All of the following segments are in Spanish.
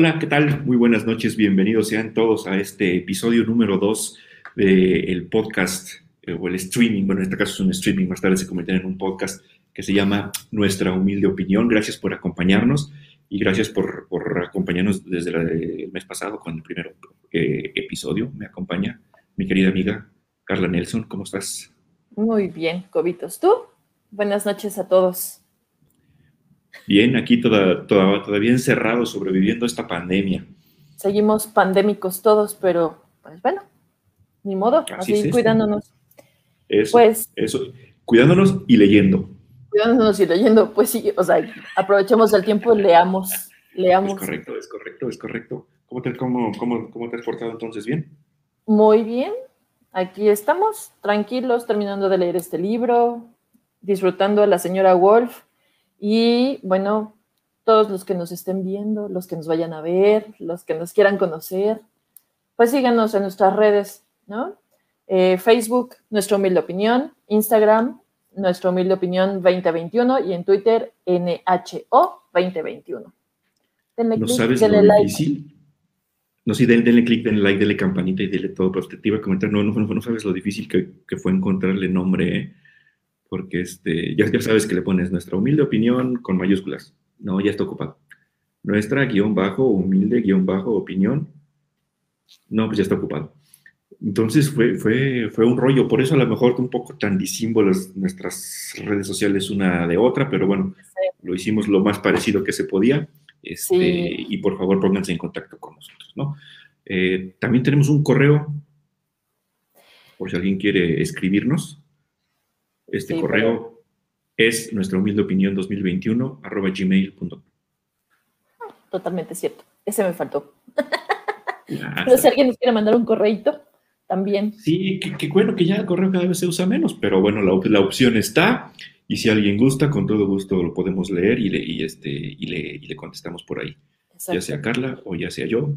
Hola, ¿qué tal? Muy buenas noches, bienvenidos sean todos a este episodio número 2 del podcast eh, o el streaming, bueno, en este caso es un streaming, más tarde se convertirá en un podcast que se llama Nuestra Humilde Opinión. Gracias por acompañarnos y gracias por, por acompañarnos desde el mes pasado con el primer eh, episodio. Me acompaña mi querida amiga Carla Nelson. ¿Cómo estás? Muy bien, Cobitos. ¿Tú? Buenas noches a todos. Bien, aquí toda, todavía encerrados, sobreviviendo esta pandemia. Seguimos pandémicos todos, pero pues bueno, ni modo, así, cuidándonos. Eso, pues, eso, cuidándonos y leyendo. Cuidándonos y leyendo, pues sí, o sea, aprovechemos el tiempo y leamos, leamos. Es correcto, es correcto, es correcto. ¿Cómo te, cómo, cómo, cómo te has portado entonces? ¿Bien? Muy bien, aquí estamos, tranquilos, terminando de leer este libro, disfrutando a la señora Wolf y bueno, todos los que nos estén viendo, los que nos vayan a ver, los que nos quieran conocer, pues síganos en nuestras redes, ¿no? Eh, Facebook, Nuestra Humilde Opinión, Instagram, Nuestra Humilde Opinión 2021 y en Twitter, NHO 2021. Denle ¿No sabes denle like. difícil? No, sí, denle, clic, denle like, denle campanita y denle todo, pero te iba a comentar, no, no, no, sabes lo difícil que, que fue encontrarle nombre, ¿eh? Porque este, ya, ya sabes que le pones nuestra humilde opinión con mayúsculas. No, ya está ocupado. Nuestra guion bajo, humilde guion bajo, opinión. No, pues ya está ocupado. Entonces fue, fue, fue un rollo, por eso a lo mejor un poco tan disímbolos nuestras redes sociales una de otra, pero bueno, lo hicimos lo más parecido que se podía. Este, Y por favor pónganse en contacto con nosotros, ¿no? Eh, también tenemos un correo, por si alguien quiere escribirnos, este correo es nuestra humilde opinión 2021 arroba gmail.com. Totalmente cierto. Ese me faltó. pero si alguien nos quiere mandar un correito, también. Sí, qué bueno que ya el correo cada vez se usa menos, pero bueno, la, opción está. Y si alguien gusta, con todo gusto lo podemos leer y le, este, y le, contestamos por ahí. Ya sea Carla o ya sea yo,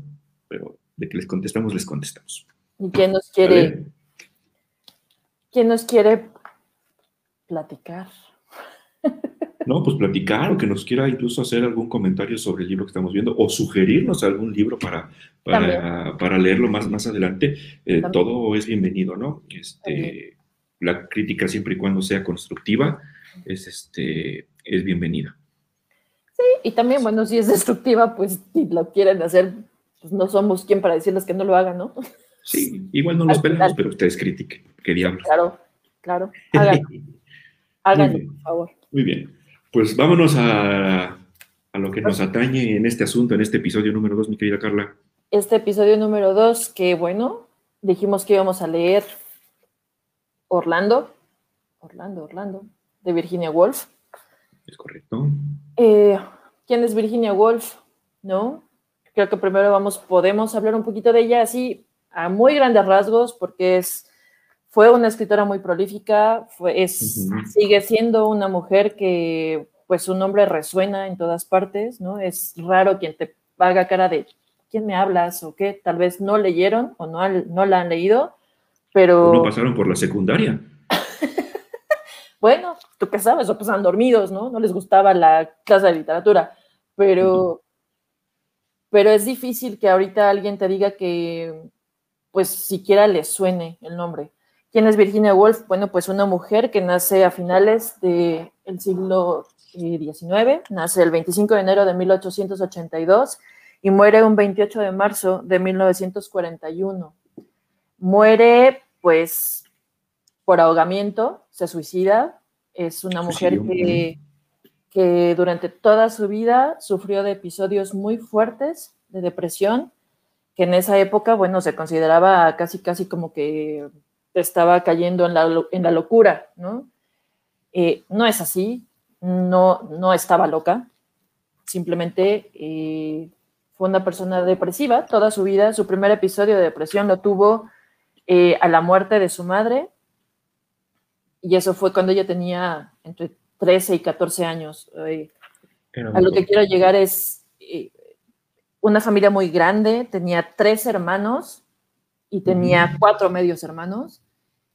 pero de que les contestamos, les contestamos. ¿Y quién nos quiere? ¿Quién nos quiere platicar. No, pues platicar o que nos quiera incluso hacer algún comentario sobre el libro que estamos viendo o sugerirnos algún libro para, para, leerlo más, más adelante. Eh, todo es bienvenido, ¿no? Este, la crítica siempre y cuando sea constructiva es, este, es bienvenida. Sí, y también, bueno, si es destructiva, pues si lo quieren hacer, pues no somos quien para decirles que no lo hagan, ¿no? Sí, igual no nos peleamos, pero ustedes critiquen, qué diablos. Claro, claro, hagan. Háganlo, por favor. Muy bien. Pues vámonos a, lo que nos atañe en este asunto, en este episodio número dos, mi querida Carla. Este episodio número dos, que bueno, dijimos que íbamos a leer Orlando, Orlando, Orlando, de Virginia Woolf. Es correcto. Eh, ¿Quién es Virginia Woolf? ¿No? Creo que primero vamos, podemos hablar un poquito de ella así a muy grandes rasgos, porque es fue una escritora muy prolífica, fue, es, sigue siendo una mujer que pues su nombre resuena en todas partes, ¿no? Es raro quien te haga cara de ¿quién me hablas? o qué, tal vez no leyeron o no, no la han leído, pero... no pasaron por la secundaria. bueno, tú qué sabes, o pasaban dormidos, ¿no? No les gustaba la clase de literatura, pero... Pero es difícil que ahorita alguien te diga que, pues, siquiera le suene el nombre. ¿Quién es Virginia Woolf? Bueno, pues una mujer que nace a finales del siglo XIX, eh, nace el 25 de enero de 1882 y muere un 28 de marzo de 1941. Muere, pues, por ahogamiento, se suicida. Es una mujer que, que durante toda su vida sufrió de episodios muy fuertes de depresión, que en esa época, bueno, se consideraba casi, casi como que estaba cayendo en la, en la locura, ¿no? Eh, no es así, no, no estaba loca, simplemente eh, fue una persona depresiva toda su vida. Su primer episodio de depresión lo tuvo eh, a la muerte de su madre, y eso fue cuando ella tenía entre 13 y 14 años. a lo que quiero llegar es una familia muy grande, tenía tres hermanos y tenía cuatro medios hermanos.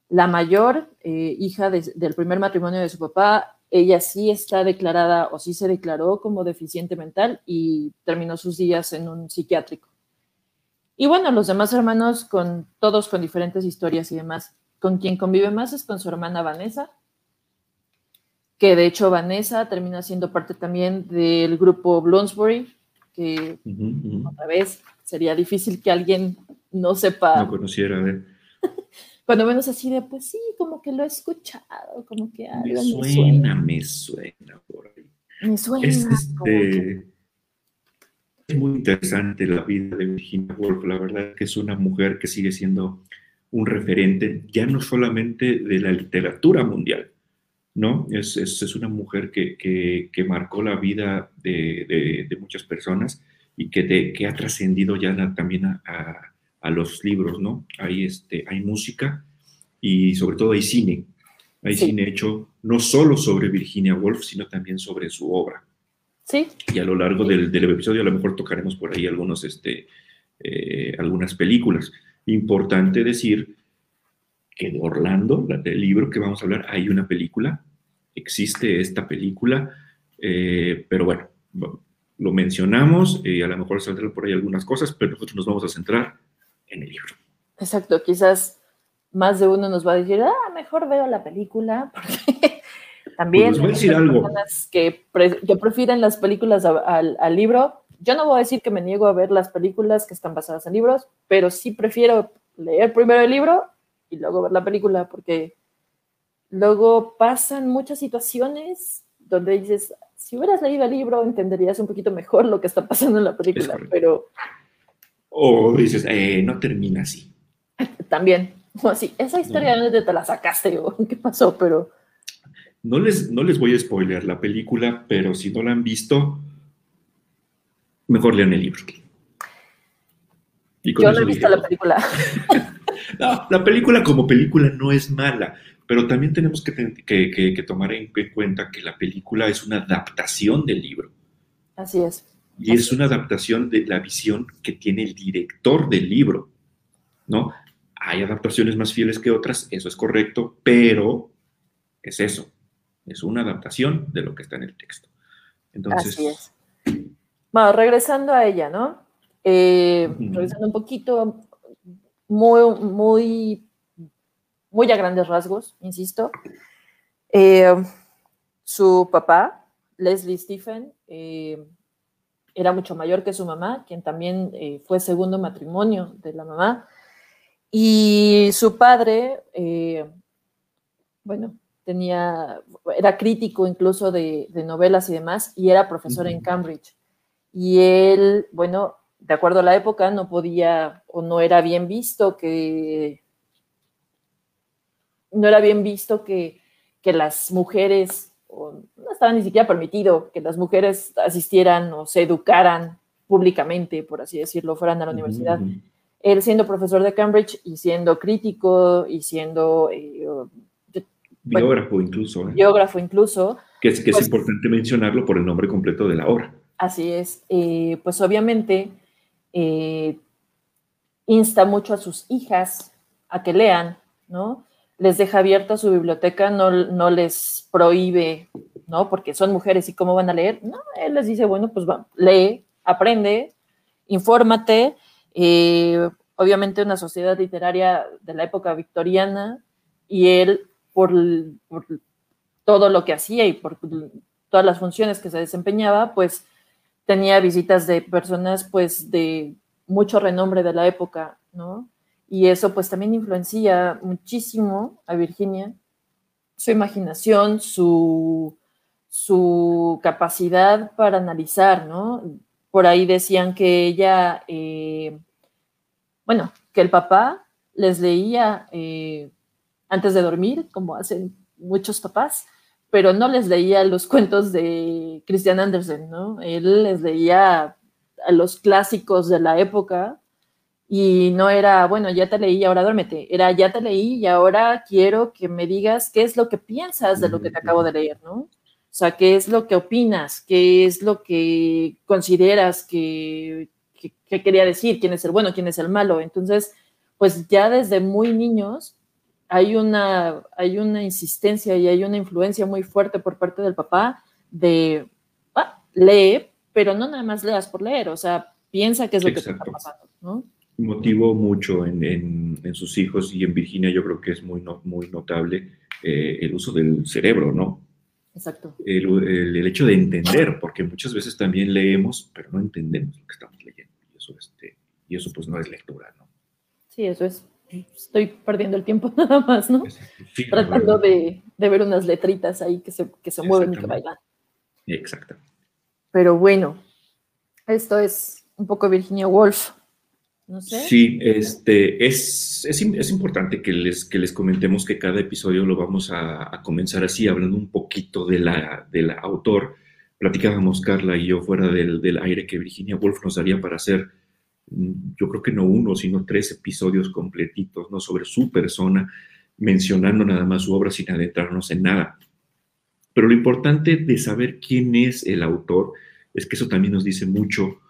La mayor, eh, hija del primer matrimonio de su papá, ella sí está declarada o sí se declaró como deficiente mental y terminó sus días en un psiquiátrico. Y bueno, los demás hermanos, con todos con diferentes historias y demás. Con quien convive más es con su hermana Vanessa, que de hecho Vanessa termina siendo parte también del grupo Bloomsbury, que otra vez sería difícil que alguien no sepa. No conociera, ver. Cuando menos así de, pues sí, como que lo he escuchado, como que me suena, me suena, por ahí. Me suena. Es, este, es muy interesante la vida de Virginia Woolf, la verdad que es una mujer que sigue siendo un referente ya no solamente de la literatura mundial, ¿no? Es, es, una mujer que, que, marcó la vida de, de, muchas personas y que, que ha trascendido ya también a, a, los libros, ¿no? Hay, este, hay música y sobre todo hay cine. Hay cine hecho no solo sobre Virginia Woolf, sino también sobre su obra. Sí. Y a lo largo del, del episodio a lo mejor tocaremos por ahí algunos, este, eh, algunas películas. Importante decir que de Orlando, del libro que vamos a hablar, hay una película existe esta película, eh, pero bueno, lo mencionamos y a lo mejor saldrán por ahí algunas cosas, pero nosotros nos vamos a centrar en el libro. Exacto, quizás más de uno nos va a decir, ah, mejor veo la película, porque también pues hay personas que, que, prefieren las películas al libro. Yo no voy a decir que me niego a ver las películas que están basadas en libros, pero sí prefiero leer primero el libro y luego ver la película, porque Luego pasan muchas situaciones donde dices, si hubieras leído el libro entenderías un poquito mejor lo que está pasando en la película, pero... O dices, eh, no termina así. También, o así, esa historia no. te la sacaste o qué pasó, pero... No les, no les voy a spoiler la película, pero si no la han visto, mejor lean el libro. Yo no he visto la película. no, la película como película no es mala, pero también tenemos que, tomar en cuenta que la película es una adaptación del libro. Así es. Y es una adaptación de la visión que tiene el director del libro, ¿no? Hay adaptaciones más fieles que otras, eso es correcto, pero es eso, es una adaptación de lo que está en el texto. Entonces, Así es. Bueno, regresando a ella, ¿no? Eh, regresando un poquito, muy, muy muy a grandes rasgos, insisto. Eh, su papá, Leslie Stephen, eh, era mucho mayor que su mamá, quien también eh, fue segundo matrimonio de la mamá. Y su padre, bueno, tenía, era crítico incluso de, novelas y demás, y era profesor en Cambridge. Y él, bueno, de acuerdo a la época, no podía o no era bien visto que no era bien visto que, las mujeres, no estaba ni siquiera permitido que las mujeres asistieran o se educaran públicamente, por así decirlo, fueran a la universidad. Él siendo profesor de Cambridge y siendo crítico y siendo... Eh, biógrafo incluso. ¿eh? Biógrafo incluso. Que es, que es pues importante mencionarlo por el nombre completo de la obra. Así es. Eh, pues obviamente insta mucho a sus hijas a que lean, ¿no? Les deja abierta su biblioteca, no, no les prohíbe, ¿no? Porque son mujeres y cómo van a leer. No, él les dice, bueno, pues va, lee, aprende, infórmate. Eh, obviamente una sociedad literaria de la época victoriana y él, por, por, todo lo que hacía y por todas las funciones que se desempeñaba, pues tenía visitas de personas pues de mucho renombre de la época, ¿no? Y eso pues también influencia muchísimo a Virginia, su imaginación, su, su capacidad para analizar, ¿no? Por ahí decían que ella, eh, bueno, que el papá les leía eh, antes de dormir, como hacen muchos papás, pero no les leía los cuentos de Christian Andersen, ¿no? Él les leía a los clásicos de la época y no era, bueno, ya te leí y ahora duérmete, era ya te leí y ahora quiero que me digas qué es lo que piensas de lo que te acabo de leer, ¿no? O sea, qué es lo que opinas, qué es lo que consideras que, quería decir, quién es el bueno, quién es el malo. Entonces, pues ya desde muy niños hay una, hay una insistencia y hay una influencia muy fuerte por parte del papá de, ah, lee, pero no nada más leas por leer, o sea, piensa qué es lo que está pasando, ¿no? Motivó mucho en, sus hijos y en Virginia yo creo que es muy, muy notable eh, el uso del cerebro, ¿no? Exacto. El, hecho de entender, porque muchas veces también leemos, pero no entendemos lo que estamos leyendo. Y eso, este, y eso pues no es lectura, ¿no? Sí, eso es. Estoy perdiendo el tiempo nada más, ¿no? Tratando de, ver unas letritas ahí que se, que se mueven y que bailan. Exacto. Pero bueno, esto es un poco Virginia Woolf. No sé. Sí, este, es, es, importante que les, que les comentemos que cada episodio lo vamos a, comenzar así, hablando un poquito de la, del autor. Platicábamos Carla y yo fuera del, del aire que Virginia Woolf nos daría para hacer, mm, yo creo que no uno, sino tres episodios completitos, ¿no? Sobre su persona, mencionando nada más su obra sin adentrarnos en nada. Pero lo importante de saber quién es el autor es que eso también nos dice mucho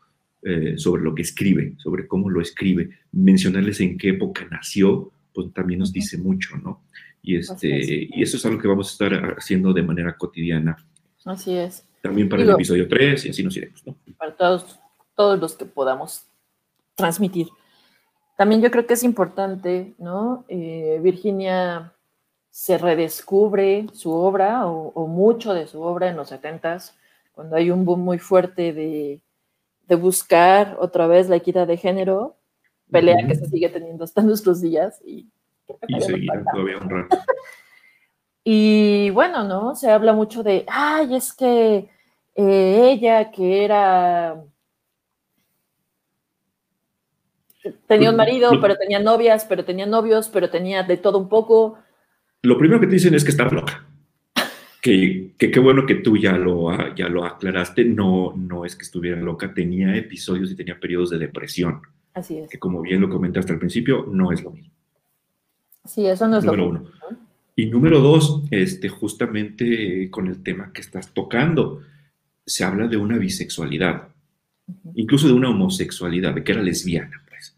eh, sobre lo que escribe, sobre cómo lo escribe. Mencionarles en qué época nació, pues también nos dice mucho, ¿no? Y, este, y eso es algo que vamos a estar haciendo de manera cotidiana. Así es. También para el episodio 3 y así nos iremos, ¿no? Para todos, todos los que podamos transmitir. También yo creo que es importante, ¿no? Eh, Virginia se redescubre su obra o, mucho de su obra en los 70s, cuando hay un boom muy fuerte de, buscar otra vez la equidad de género, pelea que se sigue teniendo hasta nuestros días. Y, todavía un rato. y bueno, ¿no? Se habla mucho de, ay, es que eh, ella que era... Tenía un marido, pero tenía novias, pero tenía novios, pero tenía de todo un poco lo primero que te dicen es que está loca. Que qué bueno que tú ya lo, ya lo aclaraste. No, no es que estuviera loca, tenía episodios y tenía periodos de depresión. Así es. Que como bien lo comentaste al principio, no es lo mismo. Sí, eso no es número lo mismo. Uno. Y número dos, este, justamente con el tema que estás tocando, se habla de una bisexualidad, incluso de una homosexualidad, de que era lesbiana, pues,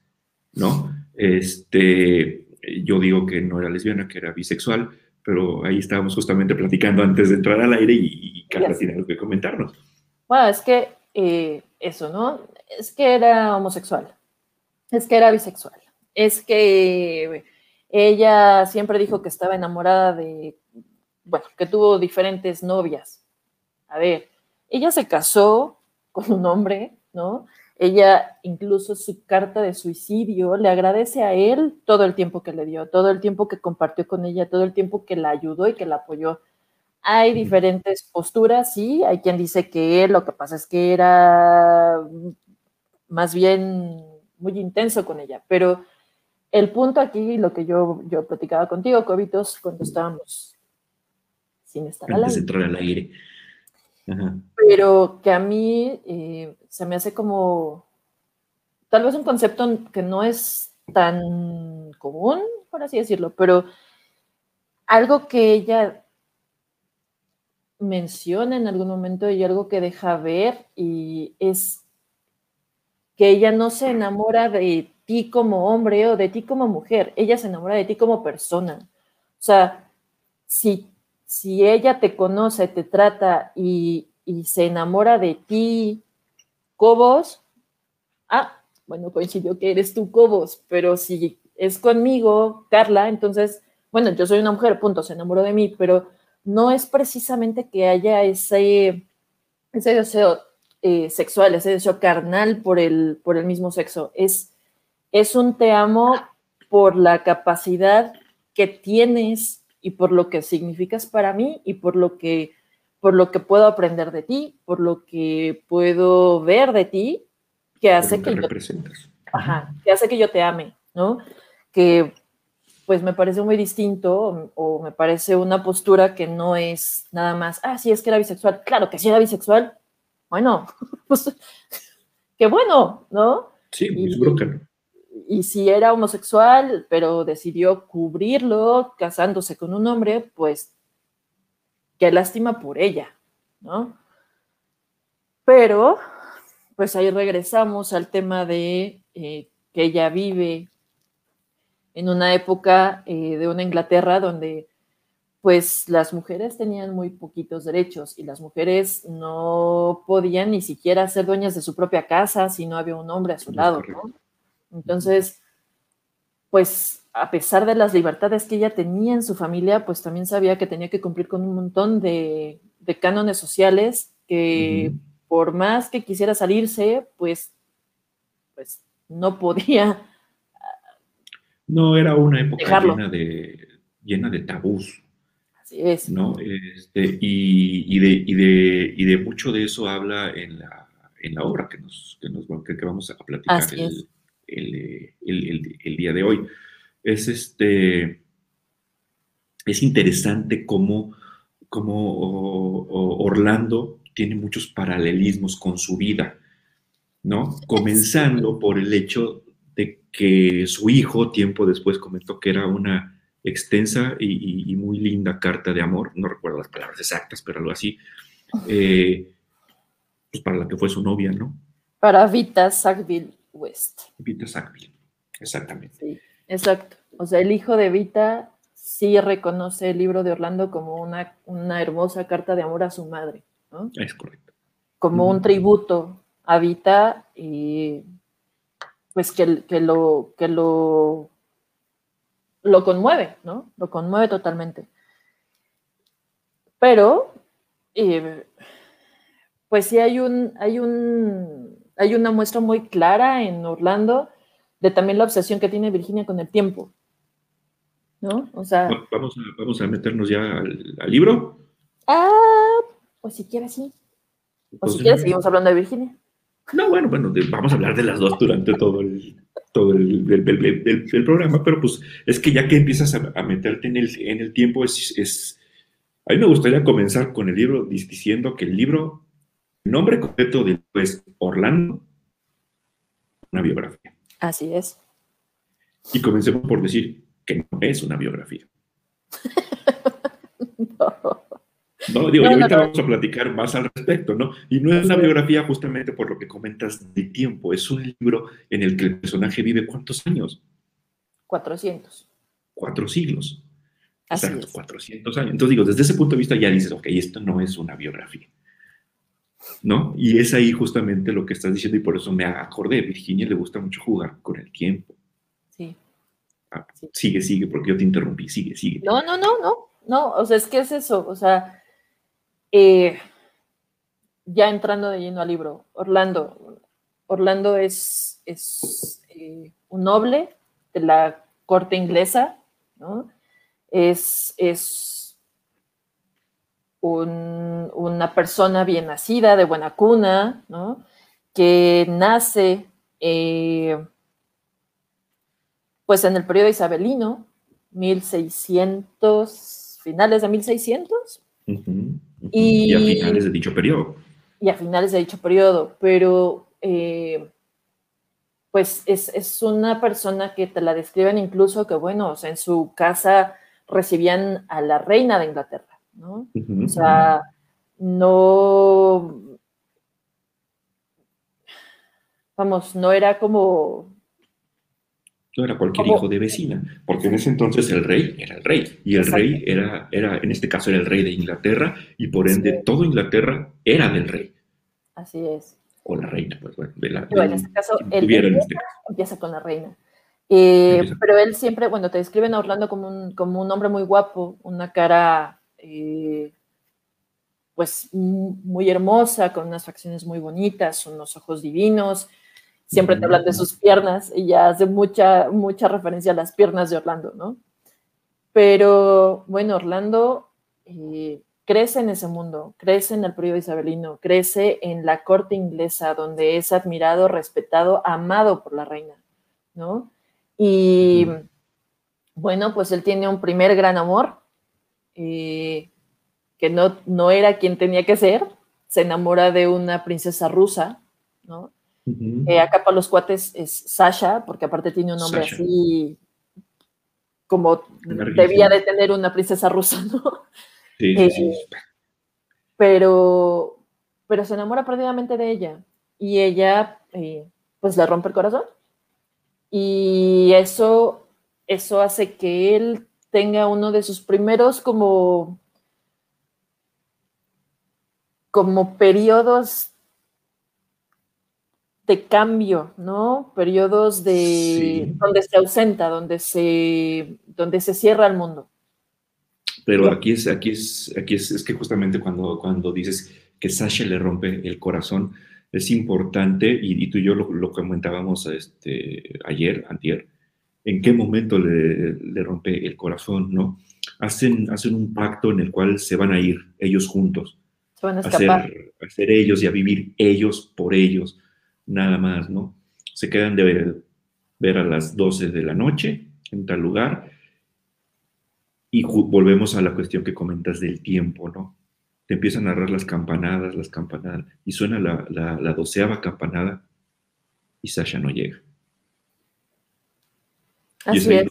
¿no? Este, yo digo que no era lesbiana, que era bisexual, pero ahí estábamos justamente platicando antes de entrar al aire y, Carla tiene algo que comentarnos. Bueno, es que eh, eso, ¿no? Es que era homosexual, es que era bisexual, es que ella siempre dijo que estaba enamorada de, bueno, que tuvo diferentes novias. A ver, ella se casó con un hombre, ¿no? Ella, incluso su carta de suicidio, le agradece a él todo el tiempo que le dio, todo el tiempo que compartió con ella, todo el tiempo que la ayudó y que la apoyó. Hay diferentes posturas, sí, hay quien dice que lo que pasa es que era más bien muy intenso con ella, pero el punto aquí, lo que yo, yo platicaba contigo, Cobitos, cuando estábamos sin estar al aire. entrar al aire pero que a mí eh, se me hace como tal vez un concepto que no es tan común, por así decirlo, pero algo que ella menciona en algún momento y algo que deja ver y es que ella no se enamora de ti como hombre o de ti como mujer, ella se enamora de ti como persona. O sea, si si ella te conoce, te trata y, se enamora de ti, Cobos, ah, bueno, coincidió que eres tú, Cobos, pero si es conmigo, Carla, entonces, bueno, yo soy una mujer, punto, se enamoró de mí, pero no es precisamente que haya ese, ese deseo eh, sexual, ese deseo carnal por el, por el mismo sexo, es, es un te amo por la capacidad que tienes y por lo que significas para mí y por lo que por lo que puedo aprender de ti, por lo que puedo ver de ti, que hace que yo, ajá, que hace que yo te ame, ¿no? Que pues me parece muy distinto o, me parece una postura que no es nada más, ah, sí, es que era bisexual. Claro que sí era bisexual. Bueno, pues qué bueno, ¿no? Sí, seguro que no y si era homosexual, pero decidió cubrirlo casándose con un hombre, pues qué lástima por ella, ¿no? Pero, pues ahí regresamos al tema de eh, que ella vive en una época eh, de una Inglaterra donde pues las mujeres tenían muy poquitos derechos y las mujeres no podían ni siquiera ser dueñas de su propia casa si no había un hombre a su lado, ¿no? Entonces, pues a pesar de las libertades que ella tenía en su familia, pues también sabía que tenía que cumplir con un montón de, cánones sociales que por más que quisiera salirse, pues, pues no podía. No, era una época llena de, llena de tabús. Así es. ¿no? Este, y, de, y, de, y de mucho de eso habla en la, en la obra que, nos, que, nos, que vamos a platicar el, el, el, día de hoy. Es, este, es interesante cómo, cómo Orlando tiene muchos paralelismos con su vida, ¿no? Comenzando por el hecho de que su hijo tiempo después comentó que era una extensa y, muy linda carta de amor, no recuerdo las palabras exactas, pero algo así, eh, pues para la que fue su novia, ¿no? Para Vita Sackville West. Vita Sackville, exactamente. Sí, exacto. O sea, el hijo de Vita sí reconoce el libro de Orlando como una, una hermosa carta de amor a su madre, ¿no? Es correcto. Como un tributo a Vita y pues que, que, lo, que lo lo conmueve, ¿no? Lo conmueve totalmente. Pero, eh, pues sí hay un, hay un, hay una muestra muy clara en Orlando de también la obsesión que tiene Virginia con el tiempo, ¿no? O sea... Vamos a, vamos a meternos ya al, libro. Ah, pues si quieres sí. O si quieres seguimos hablando de Virginia. No, bueno, bueno, vamos a hablar de las dos durante todo el, todo el, programa, pero pues es que ya que empiezas a, meterte en el, en el tiempo, es, es, a mí me gustaría comenzar con el libro diciendo que el libro, el nombre completo del libro es Orlando, una biografía. Así es. Y comencemos por decir que no es una biografía. no. No, digo, y ahorita vamos a platicar más al respecto, ¿no? Y no es una biografía justamente por lo que comentas de tiempo, es un libro en el que el personaje vive cuántos años? 400. Cuatro siglos. Exacto, 400 años. Entonces digo, desde ese punto de vista ya dices, ok, esto no es una biografía. ¿No? Y es ahí justamente lo que estás diciendo y por eso me acordé, Virginia le gusta mucho jugar con el tiempo. Sí. Ah, sigue, sigue, porque yo te interrumpí, sigue, sigue. No, no, no, no, no, o sea, es que es eso, o sea, eh, ya entrando de lleno al libro, Orlando. Orlando es, es eh, un noble de la corte inglesa, ¿no? Es, es una persona bien nacida, de buena cuna, ¿no? Que nace eh, pues en el periodo isabelino, 1600, finales de 1600. Y, a finales de dicho periodo. Y a finales de dicho periodo, pero eh, pues es, una persona que te la describen incluso que, bueno, o sea, en su casa recibían a la reina de Inglaterra, ¿no? o sea, no, vamos, no era como no era cualquier hijo de vecina, porque en ese entonces el rey era el rey, y el rey era, era, en este caso era el rey de Inglaterra, y por ende todo Inglaterra era del rey. Así es. O la reina, pues bueno, de la, en este caso, él, este empieza con la reina. Eh, pero él siempre, bueno, te describen a Orlando como un, como un hombre muy guapo, una cara eh, pues muy hermosa, con unas facciones muy bonitas, unos ojos divinos, siempre te hablan de sus piernas y ya hace mucha, mucha referencia a las piernas de Orlando, ¿no? Pero bueno, Orlando eh, crece en ese mundo, crece en el periodo isabelino, crece en la corte inglesa, donde es admirado, respetado, amado por la reina, ¿no? Y bueno, pues él tiene un primer gran amor, eh, que no, no era quien tenía que ser, se enamora de una princesa rusa, ¿no? Eh, acá para los cuates es Sasha, porque aparte tiene un nombre así como debía de tener una princesa rusa, ¿no? Sí, sí, sí. Eh, pero, pero se enamora perdidamente de ella y ella eh, pues le rompe el corazón. Y eso eso hace que él tenga uno de sus primeros como, como periodos de cambio, ¿no? Periodos de donde se ausenta, donde se, donde se cierra el mundo. Pero aquí es, aquí es, aquí es, es que justamente cuando, cuando dices que Sasha le rompe el corazón, es importante, y, tú y yo lo, comentábamos este, ayer, antier, en qué momento le, le, rompe el corazón, ¿no? Hacen, hacen un pacto en el cual se van a ir ellos juntos. Se van a escapar. Ser, ellos y a vivir ellos por ellos, nada más, ¿no? Se quedan de ver, ver a las 12 de la noche en tal lugar y volvemos a la cuestión que comentas del tiempo, ¿no? Te empiezan a narrar las campanadas, las campanadas, y suena la, doceava campanada y Sasha no llega. Así es, ahí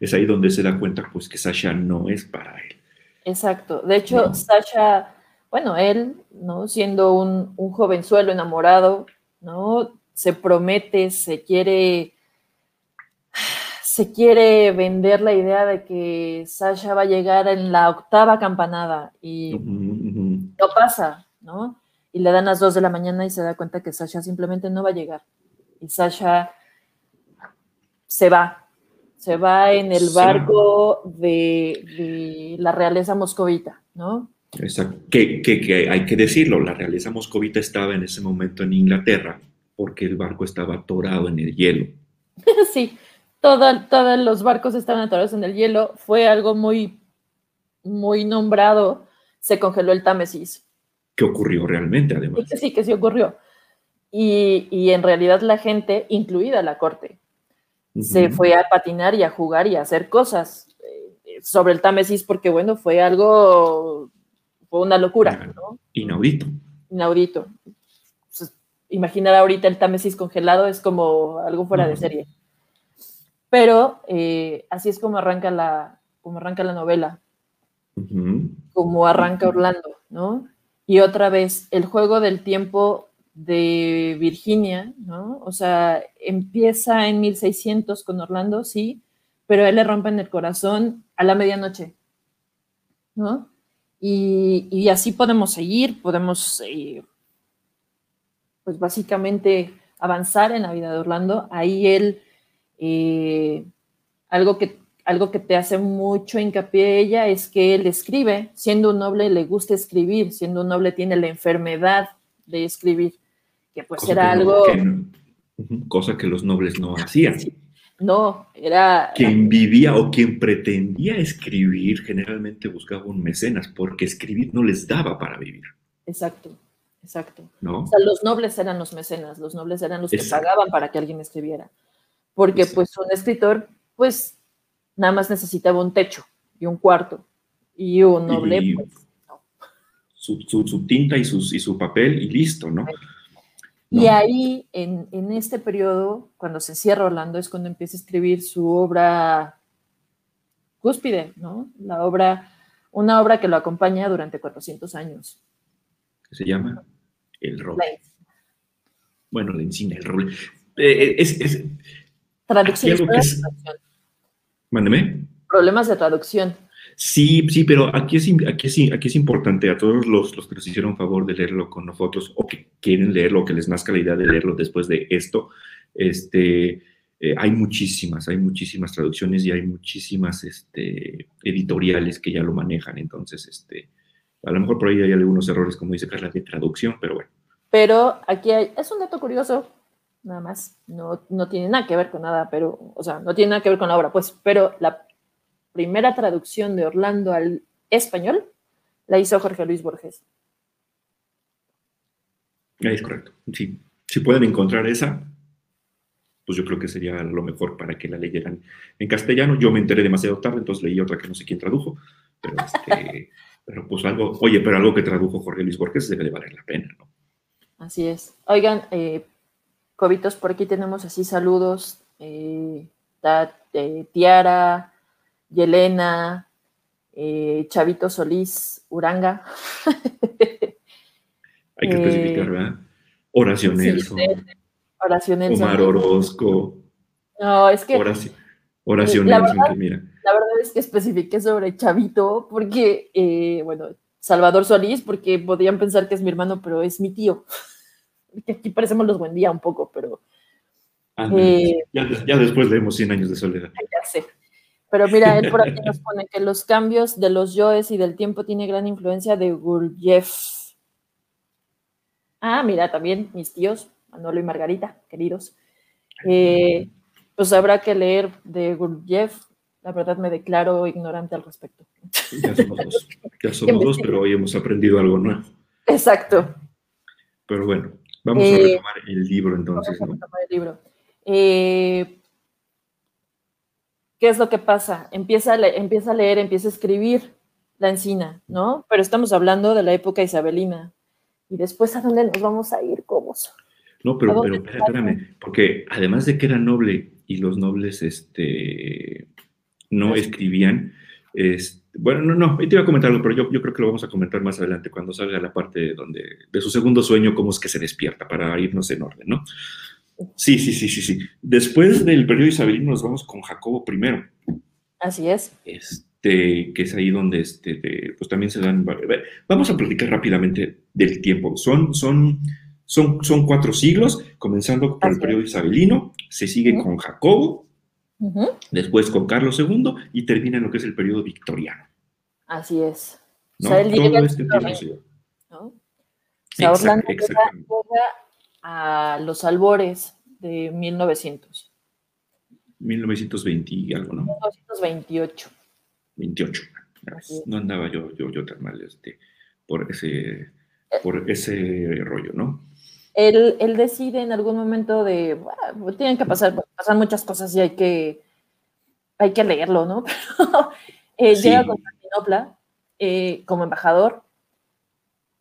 es. ahí donde se da cuenta pues que Sasha no es para él. Exacto. De hecho, Sasha, bueno, él, ¿no? Siendo un, un jovenzuelo enamorado, ¿no? Se promete, se quiere se quiere vender la idea de que Sasha va a llegar en la octava campanada y no pasa, ¿no? Y le dan las dos de la mañana y se da cuenta que Sasha simplemente no va a llegar. Y Sasha se va, se va en el barco de, la realeza moscovita, ¿no? Exacto. Que, que, hay que decirlo, la realeza moscovita estaba en ese momento en Inglaterra porque el barco estaba atorado en el hielo. sí, todos los barcos estaban atorados en el hielo, fue algo muy, muy nombrado, se congeló el Támesis. ¿Qué ocurrió realmente, además? Sí, que sí ocurrió. Y, en realidad la gente, incluida la corte, se fue a patinar y a jugar y a hacer cosas eh, sobre el Támesis porque, bueno, fue algo, fue una locura, ¿no? Inaudito. Inaudito. imaginar ahorita el Támesis congelado es como algo fuera de serie. Pero eh, así es como arranca la, como arranca la novela, como arranca Orlando, ¿no? Y otra vez, el juego del tiempo de Virginia, ¿no? O sea, empieza en 1600 con Orlando, sí, pero él le rompen el corazón a la medianoche, ¿no? Y, así podemos seguir, podemos, eh, pues básicamente avanzar en la vida de Orlando. Ahí él eh, algo, que, algo que te hace mucho hincapié ella es que él escribe, siendo un noble le gusta escribir, siendo un noble tiene la enfermedad de escribir, que pues era algo... cosa que los nobles no hacían. No, era... Quien vivía o quien pretendía escribir generalmente buscaba un mecenas, porque escribir no les daba para vivir. Exacto, exacto. ¿No? O sea, los nobles eran los mecenas, los nobles eran los que pagaban para que alguien escribiera porque pues un escritor pues nada más necesitaba un techo y un cuarto y un noble pues su, tinta y, sus, y su papel y listo, ¿no? Y ahí, en, este periodo, cuando se cierra Orlando, es cuando empieza a escribir su obra cúspide, ¿no? La obra, una obra que lo acompaña durante 400 años. ¿Qué se llama? El roble. Bueno, la encina, el roble. Eh, es, Traducción. Mándeme. Problemas de traducción. Sí, sí, pero aquí es, aquí es, importante a todos los, los, que nos hicieron favor de leerlo con nosotros o que quieren leerlo, que les nazca la idea de leerlo después de esto. Este, eh, hay muchísimas, hay muchísimas traducciones y hay muchísimas este, editoriales que ya lo manejan. Entonces, este, a lo mejor por ahí hay algunos errores, como dice Carla, de traducción, pero bueno. Pero aquí hay, es un dato curioso nada más. No, no tiene nada que ver con nada, pero, o sea, no tiene nada que ver con la obra, pues, pero la primera traducción de Orlando al español la hizo Jorge Luis Borges. Es correcto. Sí. Si pueden encontrar esa, pues yo creo que sería lo mejor para que la leyeran en castellano. Yo me enteré demasiado tarde, entonces leí otra que no sé quién tradujo, pero, este, pero pues algo, oye, pero algo que tradujo Jorge Luis Borges debe de valer la pena, ¿no? Así es. Oigan, eh, Cobitos, por aquí tenemos así saludos. Eh, eh, Tiara, Yelena, eh, Chavito Solís, Uranga. Hay que especificar, ¿verdad? Oración Nelson. Oración Nelson. Omar Orozco. No, es que. oraciones. La verdad, la verdad es que especifiqué sobre Chavito porque, eh, bueno, Salvador Solís, porque podrían pensar que es mi hermano, pero es mi tío. Aquí parecemos los buen día un poco, pero... Eh, ya, después leemos 100 años de soledad. Ya sé. Pero mira, él por aquí nos pone que los cambios de los yoes y del tiempo tiene gran influencia de Gurdjieff. Ah, mira, también mis tíos, Manolo y Margarita, queridos. Eh, pues habrá que leer de Gurdjieff. La verdad me declaro ignorante al respecto. Ya somos dos, ya somos dos pero hoy hemos aprendido algo nuevo. Exacto. Pero bueno, vamos a eh, retomar el libro entonces. Vamos a retomar el libro. Eh, ¿Qué es lo que pasa? Empieza a, empieza a leer, empieza a escribir la encina, ¿no? Pero estamos hablando de la época isabelina. ¿Y después a dónde nos vamos a ir, Cobos? No, pero, pero espérame, porque además de que era noble y los nobles este, no escribían, bueno, no, no, te iba a comentar algo, pero yo, yo creo que lo vamos a comentar más adelante cuando salga la parte donde, de su segundo sueño, cómo es que se despierta para irnos en orden, ¿no? Sí, sí, sí, sí, sí. Después del periodo isabelino nos vamos con Jacobo I. Así es. Este, que es ahí donde este, pues también se dan... Vamos a platicar rápidamente del tiempo. Son, son son, son cuatro siglos, comenzando por el periodo isabelino, se sigue con Jacobo, después con Carlos II y termina en lo que es el periodo victoriano. Así es. O sea, Todo este tiempo ¿no? O a los albores de 1900. 1920 y algo, ¿no? 1928. 28. No andaba yo, yo, yo tan mal este, por, ese, por ese rollo, ¿no? él, decide en algún momento de, bueno, tienen que pasar, pasan muchas cosas y hay que, hay que leerlo, ¿no? Pero eh, llega a Constantinopla eh, como embajador.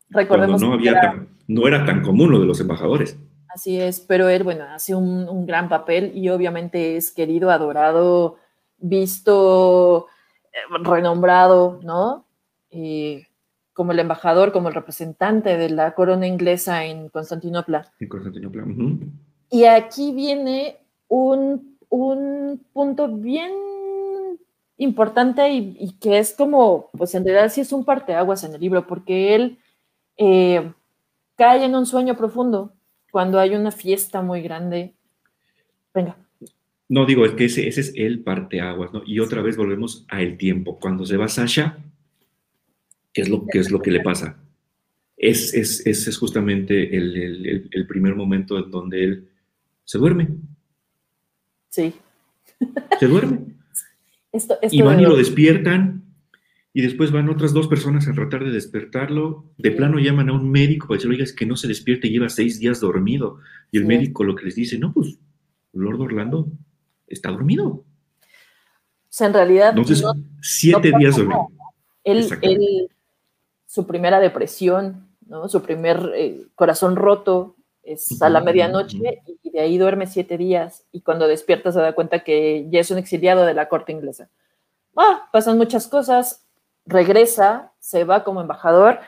Recordemos no, había no era tan común lo de los embajadores. Así es, pero él, bueno, hace un, gran papel y obviamente es querido, adorado, visto, eh, renombrado, ¿no? como el embajador, como el representante de la corona inglesa en Constantinopla. En Constantinopla. Y aquí viene un, punto bien importante y, que es como, pues en realidad sí es un parteaguas en el libro, porque él eh, cae en un sueño profundo cuando hay una fiesta muy grande. Venga. No, digo, es que ese, ese es el parteaguas, ¿no? Y otra vez volvemos a el tiempo. Cuando se va Sasha, ¿Qué es lo, qué es lo que le pasa? Es, es, es justamente el, el, primer momento en donde él se duerme. Sí. Se duerme. y van y lo despiertan y después van otras dos personas a tratar de despertarlo. De plano llaman a un médico para decirle, oiga, es que no se despierte, lleva seis días dormido. Y el médico lo que les dice, no, pues Lord Orlando está dormido. O sea, en realidad... Entonces, siete días dormido. Él, él, su primera depresión, ¿no? su primer eh, corazón roto es a la medianoche y de ahí duerme siete días y cuando despierta se da cuenta que ya es un exiliado de la corte inglesa. Ah, pasan muchas cosas, regresa, se va como embajador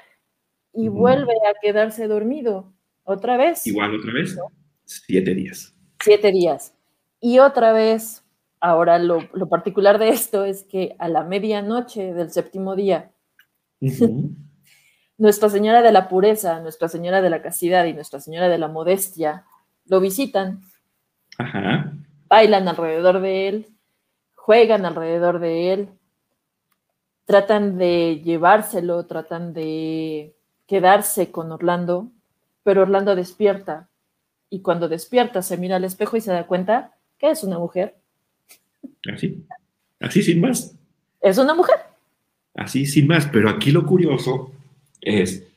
y vuelve a quedarse dormido otra vez. Igual otra vez, siete días. Siete días. Y otra vez, ahora lo, particular de esto es que a la medianoche del séptimo día, Nuestra Señora de la Pureza, Nuestra Señora de la Castidad y Nuestra Señora de la Modestia lo visitan, bailan alrededor de él, juegan alrededor de él, tratan de llevárselo, tratan de quedarse con Orlando, pero Orlando despierta y cuando despierta se mira al espejo y se da cuenta que es una mujer. Así, así sin más. Es una mujer. Así sin más, pero aquí lo curioso es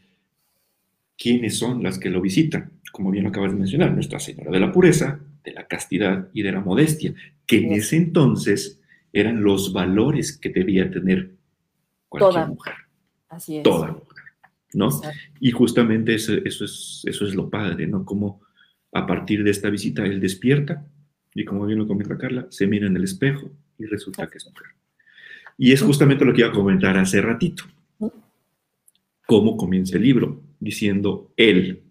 quiénes son las que lo visitan. Como bien lo acabas de mencionar, Nuestra Señora de la Pureza, de la Castidad y de la Modestia, que en ese entonces eran los valores que debía tener cualquier mujer. Así es. Toda mujer. ¿no? Y justamente eso, es, eso es lo padre, ¿no? Como a partir de esta visita él despierta y como bien lo comenta Carla, se mira en el espejo y resulta que es mujer. Y es justamente lo que iba a comentar hace ratito cómo comienza el libro, diciendo él,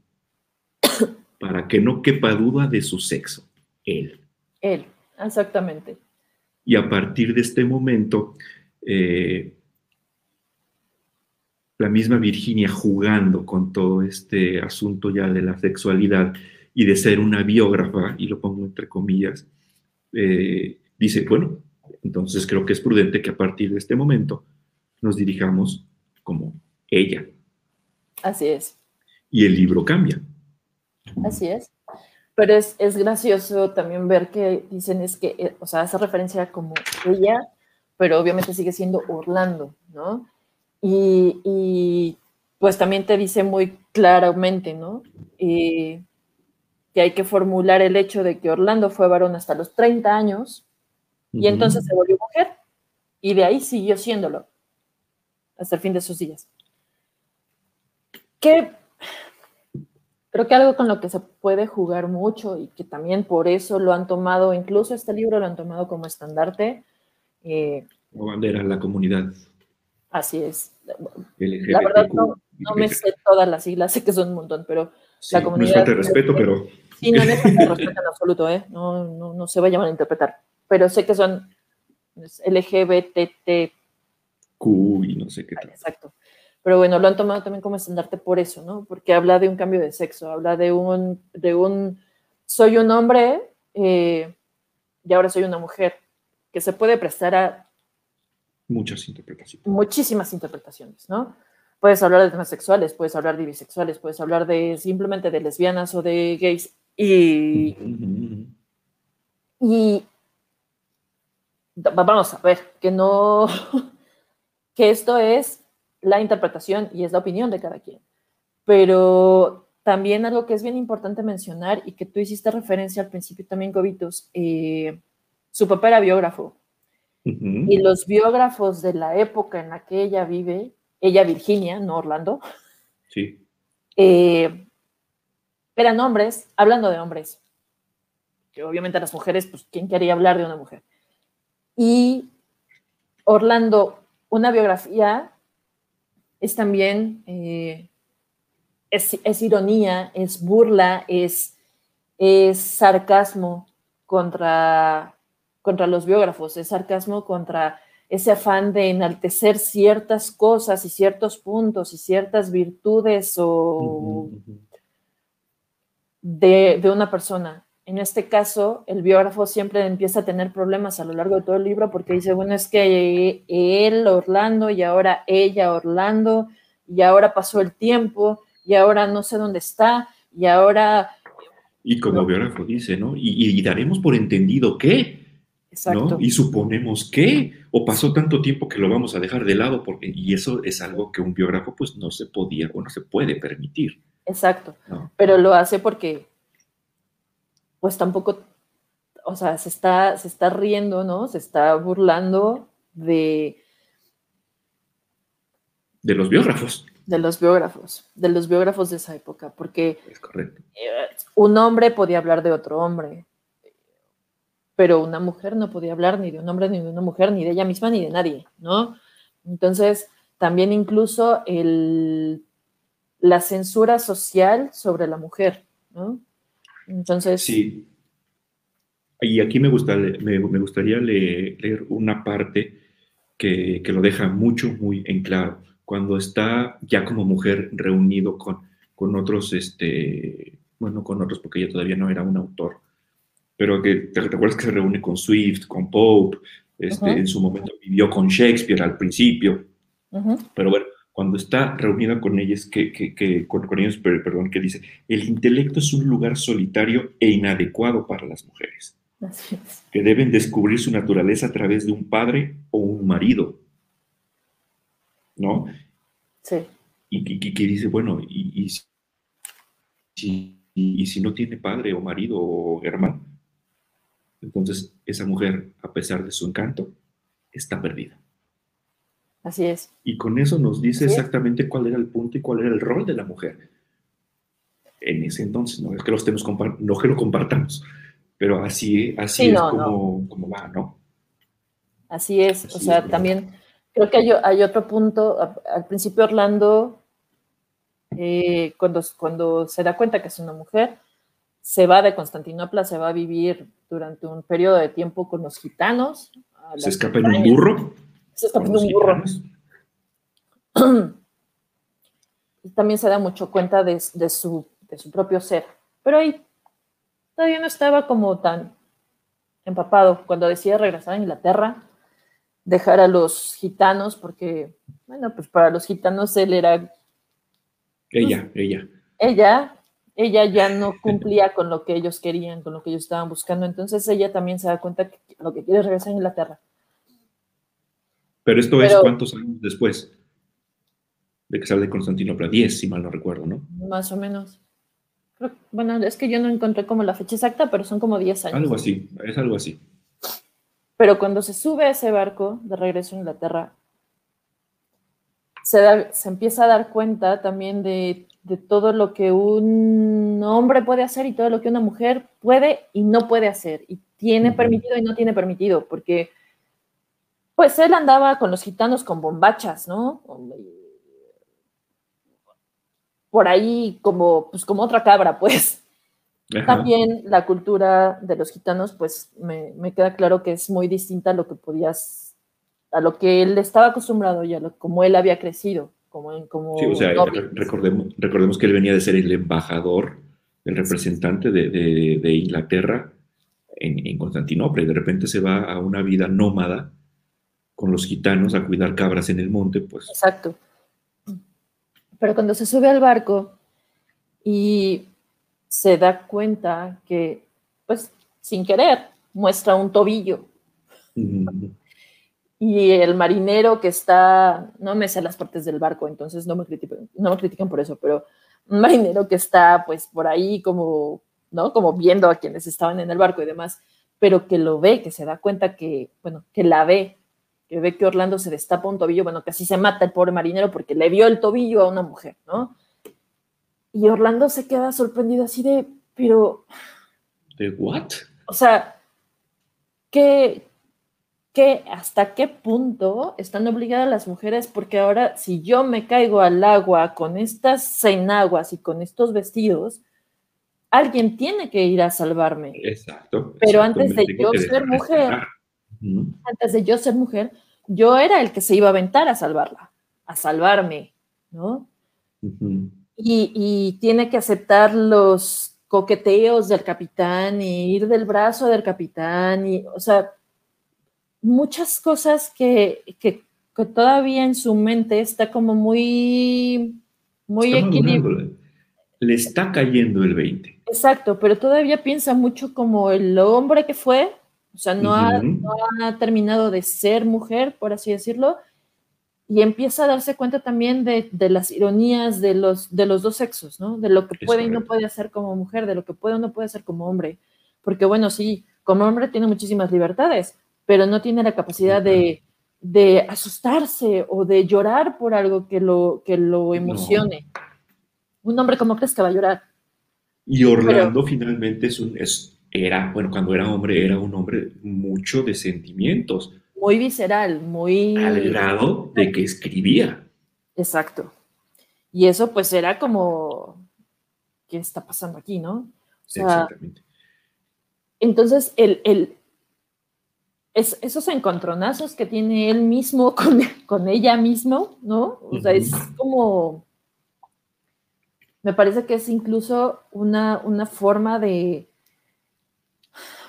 para que no quepa duda de su sexo, él. Él, exactamente. Y a partir de este momento, eh, la misma Virginia jugando con todo este asunto ya de la sexualidad y de ser una biógrafa, y lo pongo entre comillas, eh, dice, bueno, entonces creo que es prudente que a partir de este momento nos dirijamos como ella. Así es. Y el libro cambia. Así es. Pero es, gracioso también ver que dicen es que, eh, o sea, hace referencia como ella, pero obviamente sigue siendo Orlando, ¿no? Y, pues también te dice muy claramente, ¿no? Eh, que hay que formular el hecho de que Orlando fue varón hasta los 30 años y entonces se volvió mujer y de ahí siguió siéndolo hasta el fin de sus días. Que creo que algo con lo que se puede jugar mucho y que también por eso lo han tomado, incluso este libro lo han tomado como estandarte. Eh, como bandera en la comunidad. Así es. la verdad no, me sé todas las siglas, sé que son un montón, pero la comunidad... No es falta de respeto, pero... Sí, no, es falta de respeto en absoluto, ¿eh? No, no, no se vaya a malinterpretar. Pero sé que son LGBTT Q y no sé qué tal. Exacto. Pero bueno, lo han tomado también como estandarte por eso, ¿no? Porque habla de un cambio de sexo, habla de un, de un soy un hombre eh, y ahora soy una mujer, que se puede prestar a muchas interpretaciones. Muchísimas interpretaciones, ¿no? Puedes hablar de temas sexuales, puedes hablar de bisexuales, puedes hablar de simplemente de lesbianas o de gays y, y vamos a ver que no que esto es la interpretación y es la opinión de cada quien. Pero también algo que es bien importante mencionar y que tú hiciste referencia al principio también, Gobitos, eh, su papá era biógrafo. Y los biógrafos de la época en la que ella vive, ella Virginia, no Orlando, sí. Eh, eran hombres, hablando de hombres, que obviamente las mujeres, pues, ¿quién quería hablar de una mujer? Y Orlando una biografía es también, eh, es, ironía, es burla, es, es sarcasmo contra, contra los biógrafos, es sarcasmo contra ese afán de enaltecer ciertas cosas y ciertos puntos y ciertas virtudes o de, de, una persona. En este caso, el biógrafo siempre empieza a tener problemas a lo largo de todo el libro porque dice, bueno, es que él, Orlando, y ahora ella, Orlando, y ahora pasó el tiempo, y ahora no sé dónde está, y ahora... Y como biógrafo dice, ¿no? Y, daremos por entendido que, Exacto. Y suponemos que, o pasó tanto tiempo que lo vamos a dejar de lado, porque, y eso es algo que un biógrafo pues no se podía o no se puede permitir. Exacto, pero lo hace porque pues tampoco, o sea, se está, se está riendo, ¿no? Se está burlando de... De los biógrafos. De los biógrafos, de los biógrafos de esa época, porque es correcto. Eh, un hombre podía hablar de otro hombre, pero una mujer no podía hablar ni de un hombre, ni de una mujer, ni de ella misma, ni de nadie, ¿no? Entonces, también incluso el, la censura social sobre la mujer, ¿no? Entonces. Sí. Y aquí me, me, gustaría leer, una parte que, lo deja mucho, muy en claro. Cuando está ya como mujer reunido con, con otros, este, bueno, con otros, porque ella todavía no era un autor, pero que te, recuerdas que se reúne con Swift, con Pope, este, en su momento vivió con Shakespeare al principio, pero bueno, cuando está reunida con ellos, que, con, ellos, perdón, que dice, el intelecto es un lugar solitario e inadecuado para las mujeres, que deben descubrir su naturaleza a través de un padre o un marido, ¿no? Sí. Y que dice, bueno, y, y si no tiene padre o marido o hermano, entonces esa mujer, a pesar de su encanto, está perdida. Así es. Y con eso nos dice exactamente cuál era el punto y cuál era el rol de la mujer en ese entonces. No es que lo, estemos no que lo compartamos, pero así, así es como, va, ¿no? Así es. o sea, también creo que hay, otro punto. Al principio Orlando, eh, cuando, cuando se da cuenta que es una mujer, se va de Constantinopla, se va a vivir durante un periodo de tiempo con los gitanos, se escapa en un burro. Se escapa en un burro. También se da mucho cuenta de, su, de su propio ser. Pero ahí todavía no estaba como tan empapado. Cuando decide regresar a Inglaterra, dejar a los gitanos, porque, bueno, pues para los gitanos él era... Ella, ella. Ella, ella ya no cumplía con lo que ellos querían, con lo que ellos estaban buscando. Entonces ella también se da cuenta que lo que quiere es regresar a Inglaterra. Pero esto es cuántos años después de que sale de Constantinopla, 10, si mal no recuerdo, ¿no? Más o menos. bueno, es que yo no encontré como la fecha exacta, pero son como 10 años. Algo así, es algo así. Pero cuando se sube a ese barco de regreso a Inglaterra, se, se empieza a dar cuenta también de, de, todo lo que un hombre puede hacer y todo lo que una mujer puede y no puede hacer, y tiene permitido y no tiene permitido, porque pues él andaba con los gitanos con bombachas, ¿no? Por ahí como, pues como otra cabra, pues. También la cultura de los gitanos, pues me, queda claro que es muy distinta a lo que podías, a lo que él estaba acostumbrado y a lo como él había crecido. Como, como sí, o sea, recordemos, recordemos que él venía de ser el embajador, el representante de, Inglaterra en, en, Constantinopla y de repente se va a una vida nómada con los gitanos a cuidar cabras en el monte, pues. Exacto. Pero cuando se sube al barco y se da cuenta que, pues, sin querer, muestra un tobillo. Y el marinero que está, no me sé las partes del barco, entonces no me critican, no me critican por eso, pero un marinero que está, pues, por ahí como, ¿no? Como viendo a quienes estaban en el barco y demás, pero que lo ve, que se da cuenta que, bueno, que la ve, que ve que Orlando se destapa un tobillo, bueno, casi se mata el pobre marinero porque le vio el tobillo a una mujer, ¿no? Y Orlando se queda sorprendido así de, pero... ¿De what? O sea, ¿qué, qué, hasta qué punto están obligadas las mujeres? Porque ahora si yo me caigo al agua con estas enaguas y con estos vestidos, alguien tiene que ir a salvarme. Exacto. Pero antes de yo ser mujer, antes de yo ser mujer, yo era el que se iba a aventar a salvarla, a salvarme, ¿no? y, tiene que aceptar los coqueteos del capitán y ir del brazo del capitán y, o sea, muchas cosas que, que, todavía en su mente está como muy, muy equilibrado. Le está cayendo el 20. Exacto, pero todavía piensa mucho como el hombre que fue, o sea, no, ha, no ha terminado de ser mujer, por así decirlo, y empieza a darse cuenta también de, las ironías de los, de los dos sexos, ¿no? De lo que puede y no puede hacer como mujer, de lo que puede o no puede hacer como hombre. Porque bueno, sí, como hombre tiene muchísimas libertades, pero no tiene la capacidad de, asustarse o de llorar por algo que lo, que lo emocione. Un hombre, ¿cómo crees que va a llorar? Y Orlando finalmente es un, es, era, bueno, cuando era hombre, era un hombre mucho de sentimientos muy visceral, muy... Al grado de que escribía. Exacto. Y eso pues era como, ¿qué está pasando aquí, no? Exactamente. Entonces, el, el, es, esos encontronazos que tiene él mismo con, con ella mismo, ¿no? O sea, es como, me parece que es incluso una, una forma de,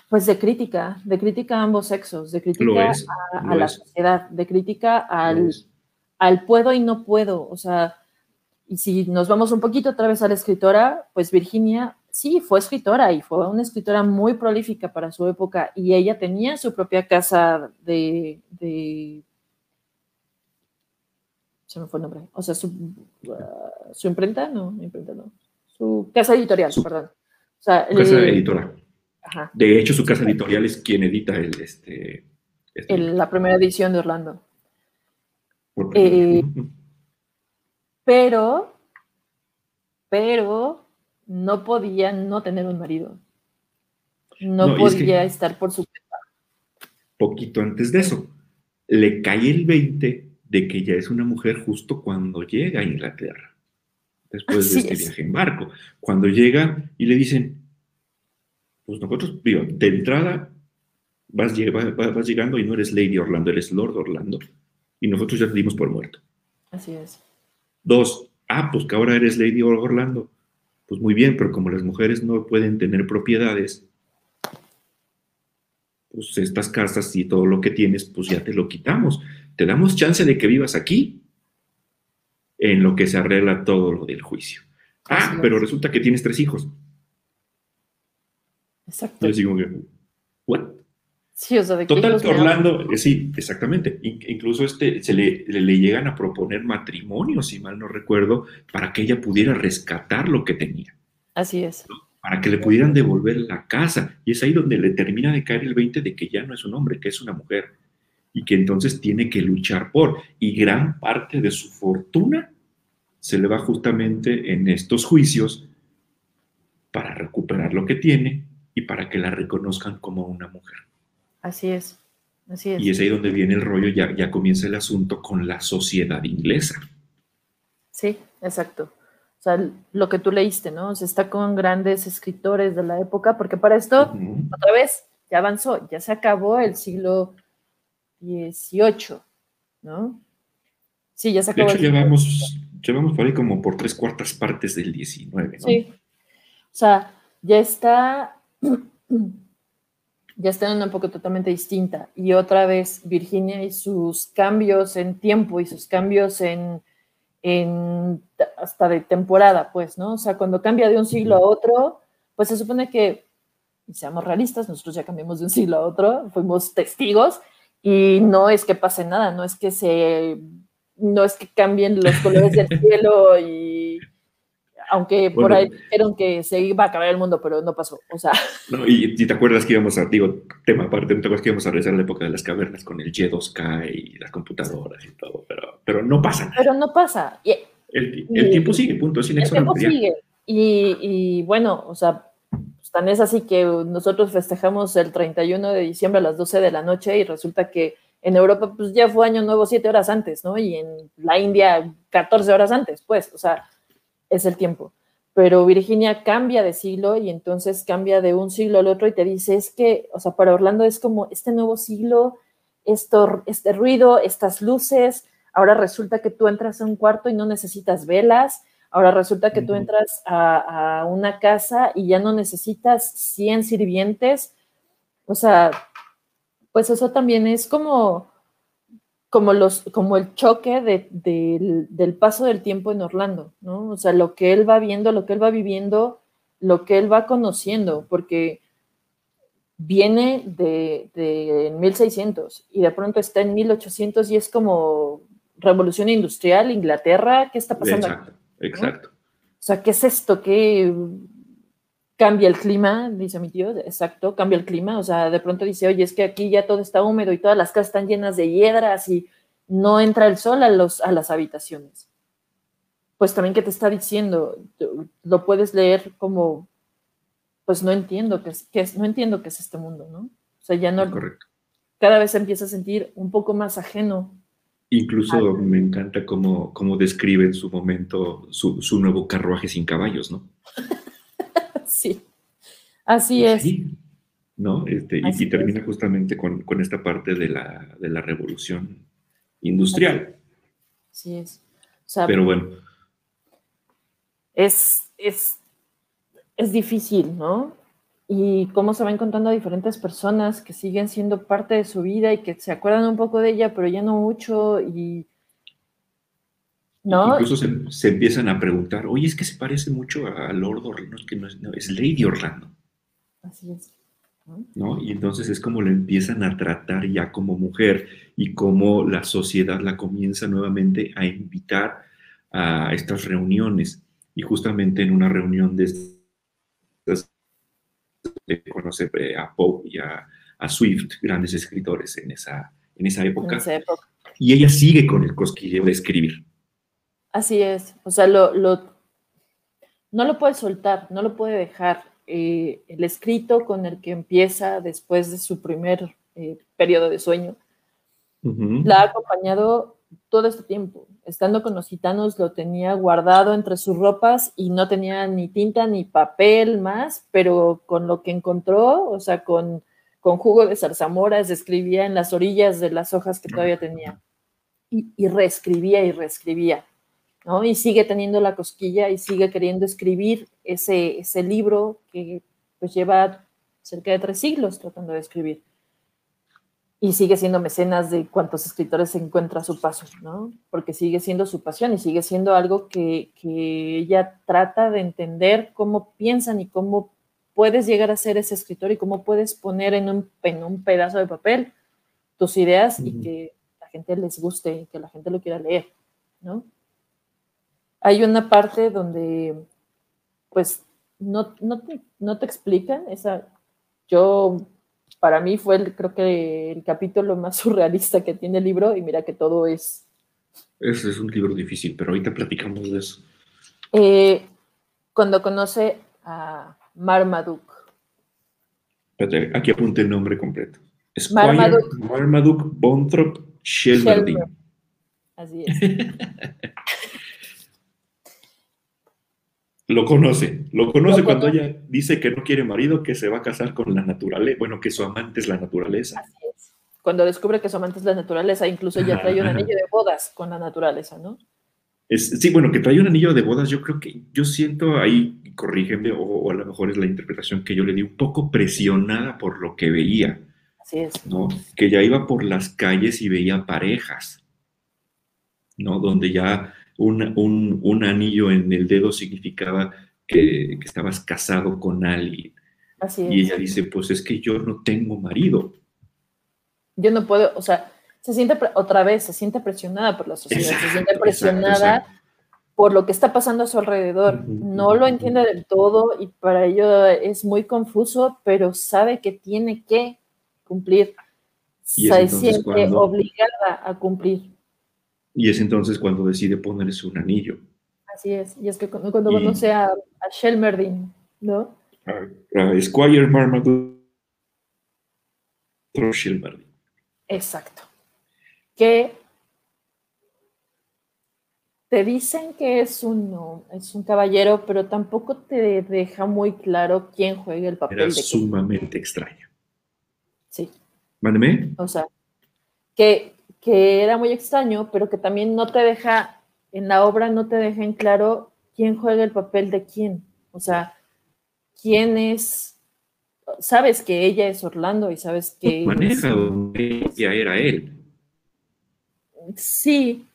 pues de crítica, de crítica a ambos sexos, de crítica a, la sociedad, de crítica al, al puedo y no puedo. O sea, y si nos vamos un poquito otra vez a la escritora, pues Virginia sí fue escritora y fue una escritora muy prolífica para su época y ella tenía su propia casa de, se me fue el nombre, o sea, su, uh, su imprenta, no, imprenta no, su casa editorial, perdón. O sea, casa editora. De hecho, su casa editorial es quien edita el, este, este la primera edición de Orlando. Eh, pero, pero no podía no tener un marido. No, podía estar por su Poquito antes de eso, le cae el 20 de que ya es una mujer justo cuando llega a Inglaterra, después de este viaje en barco. Cuando llega y le dicen, pues nosotros, digo, de entrada, vas, vas, llegando y no eres Lady Orlando, eres Lord Orlando. Y nosotros ya te dimos por muerto. Así es. Dos, ah, pues que ahora eres Lady Orlando. Pues muy bien, pero como las mujeres no pueden tener propiedades, pues estas casas y todo lo que tienes, pues ya te lo quitamos. Te damos chance de que vivas aquí en lo que se arregla todo lo del juicio. Ah, pero resulta que tienes tres hijos. Exacto. Yo digo, ¿what? Sí, o sea, de Total, Orlando, eh, sí, exactamente. incluso este, se le, le, llegan a proponer matrimonio, si mal no recuerdo, para que ella pudiera rescatar lo que tenía. Así es. Para que le pudieran devolver la casa. Y es ahí donde le termina de caer el 20 de que ya no es un hombre, que es una mujer. Y que entonces tiene que luchar por. Y gran parte de su fortuna se le va justamente en estos juicios para recuperar lo que tiene y para que la reconozcan como una mujer. Así es, así es. Y es ahí donde viene el rollo, ya, ya comienza el asunto con la sociedad inglesa. Sí, exacto. O sea, lo que tú leíste, ¿no? O sea, está con grandes escritores de la época, porque para esto, otra vez, ya avanzó, ya se acabó el siglo XVIII, ¿no? Sí, ya se acabó. De hecho, llevamos, llevamos por ahí como por tres cuartas partes del XIX, ¿no? Sí. O sea, ya está ya está en una época totalmente distinta. Y otra vez, Virginia y sus cambios en tiempo y sus cambios en, hasta de temporada, pues, ¿no? O sea, cuando cambia de un siglo a otro, pues se supone que, seamos realistas, nosotros ya cambiamos de un siglo a otro, fuimos testigos y no es que pase nada, no es que se, no es que cambien los colores del cielo y aunque por ahí dijeron que se iba a acabar el mundo, pero no pasó, o sea. No, y si te acuerdas que íbamos a, digo, tema aparte, te acuerdas que íbamos a regresar a la época de las cavernas con el Y2K y las computadoras y todo, pero, pero no pasa nada. Pero no pasa. el, el tiempo sigue, punto, es. El tiempo sigue. Y, y, bueno, o sea, pues, tan es así que nosotros festejamos el 31 de diciembre a las 12 de la noche y resulta que en Europa pues ya fue año nuevo siete horas antes, ¿no? Y en la India 14 horas antes, pues, o sea, es el tiempo. Pero Virginia cambia de siglo y entonces cambia de un siglo al otro y te dice, es que, o sea, para Orlando es como este nuevo siglo, esto, este ruido, estas luces, ahora resulta que tú entras a un cuarto y no necesitas velas, ahora resulta que tú entras a, a una casa y ya no necesitas 100 sirvientes, o sea, pues eso también es como como, los, como el choque del, paso del tiempo en Orlando, ¿no? O sea, lo que él va viendo, lo que él va viviendo, lo que él va conociendo, porque viene de, de 1600 y de pronto está en 1800 y es como revolución industrial, Inglaterra, ¿qué está pasando? Exacto, exacto. O sea, ¿qué es esto? ¿Qué cambia el clima? Dice mi tío, exacto, cambia el clima. O sea, de pronto dice, oye, es que aquí ya todo está húmedo y todas las casas están llenas de hiedras y no entra el sol a, los, a las habitaciones. Pues también, ¿qué te está diciendo? Lo puedes leer como, pues no entiendo qué es, no entiendo qué es este mundo, ¿no? O sea, ya no. Correcto. Cada vez empieza a sentir un poco más ajeno. Incluso me encanta cómo, cómo describe en su momento su, su nuevo carruaje sin caballos, ¿no? sí, así es. ¿no? Este, y, termina justamente con, con, esta parte de la, de la revolución industrial. Sí es. Pero bueno. Es, es, es difícil, ¿no? Y cómo se va encontrando a diferentes personas que siguen siendo parte de su vida y que se acuerdan un poco de ella, pero ya no mucho y... ¿No? Incluso se, empiezan a preguntar, oye, es que se parece mucho a Lord Orlando, que no es, no, es Lady Orlando. Así es. ¿no? Y entonces es como le empiezan a tratar ya como mujer y como la sociedad la comienza nuevamente a invitar a estas reuniones. Y justamente en una reunión de estas, conoce eh, a Pope y a, Swift, grandes escritores en esa, en esa época. Y ella sigue con el cosquilleo de escribir. Así es, o sea, lo, lo, no lo puede soltar, no lo puede dejar eh, el escrito con el que empieza después de su primer eh, periodo de sueño, la ha acompañado todo este tiempo. Estando con los gitanos lo tenía guardado entre sus ropas y no tenía ni tinta ni papel más, pero con lo que encontró, o sea, con, con jugo de zarzamoras, escribía en las orillas de las hojas que todavía tenía. Y, y reescribía y reescribía. ¿No? Y sigue teniendo la cosquilla y sigue queriendo escribir ese, ese libro que pues lleva cerca de tres siglos tratando de escribir. Y sigue siendo mecenas de cuantos escritores se encuentra a su paso, ¿no? Porque sigue siendo su pasión y sigue siendo algo que, que ella trata de entender cómo piensan y cómo puedes llegar a ser ese escritor y cómo puedes poner en un, en un pedazo de papel tus ideas y que la gente les guste y que la gente lo quiera leer, ¿no? Hay una parte donde, pues, no, no, te, no te explican, esa, yo, para mí fue, el, creo que el capítulo más surrealista que tiene el libro, y mira que todo es... Ese es un libro difícil, pero ahorita platicamos de eso. Eh, cuando conoce a Marmaduke. Espérate, aquí apunte el nombre completo. Squire Marmaduke, Marmaduke Bonthrop Shelmerdine. Así es. Lo conoce, lo conoce cuando ella dice que no quiere marido, que se va a casar con la naturaleza, bueno, que su amante es la naturaleza. Así es. Cuando descubre que su amante es la naturaleza, incluso ya trae un anillo de bodas con la naturaleza, ¿no? Es, sí, bueno, que trae un anillo de bodas, yo creo que, yo siento ahí, corrígeme, o, a lo mejor es la interpretación que yo le di, un poco presionada por lo que veía. Así es. ¿no? Que ya iba por las calles y veía parejas, ¿no? Donde ya un, anillo en el dedo significaba que, estabas casado con alguien. Y ella dice, pues es que yo no tengo marido. Yo no puedo, o sea, se siente otra vez, se siente presionada por la sociedad, se siente presionada por lo que está pasando a su alrededor. No lo entiende del todo y para ello es muy confuso, pero sabe que tiene que cumplir. Se siente obligada a cumplir. Y es entonces cuando decide ponerse un anillo. Así es, y es que cuando, conoce a, a Shelmerdin, ¿no? A, Squire Marmaduke Shelmerdin. Exacto. Que te dicen que es un, es un caballero, pero tampoco te deja muy claro quién juega el papel. Era sumamente extraño. Sí. Mándeme. O sea, que que era muy extraño, pero que también no te deja, en la obra no te deja en claro quién juega el papel de quién. O sea, quién es, sabes que ella es Orlando y sabes que... Maneja ella era él. Sí,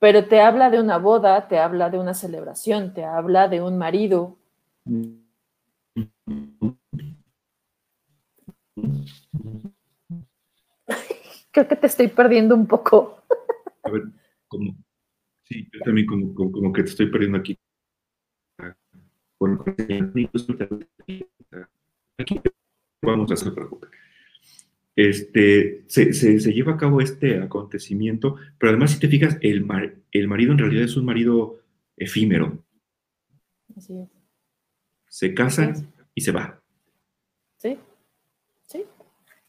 pero te habla de una boda, te habla de una celebración, te habla de un marido. Creo que te estoy perdiendo un poco. A ver, como, sí, yo también como, como, que te estoy perdiendo aquí. aquí vamos a hacer preocupa. Este, se, se, se, lleva a cabo este acontecimiento, pero además si te fijas, el, mar, el marido en realidad es un marido efímero. Así es. Se casan y se va. Sí, sí.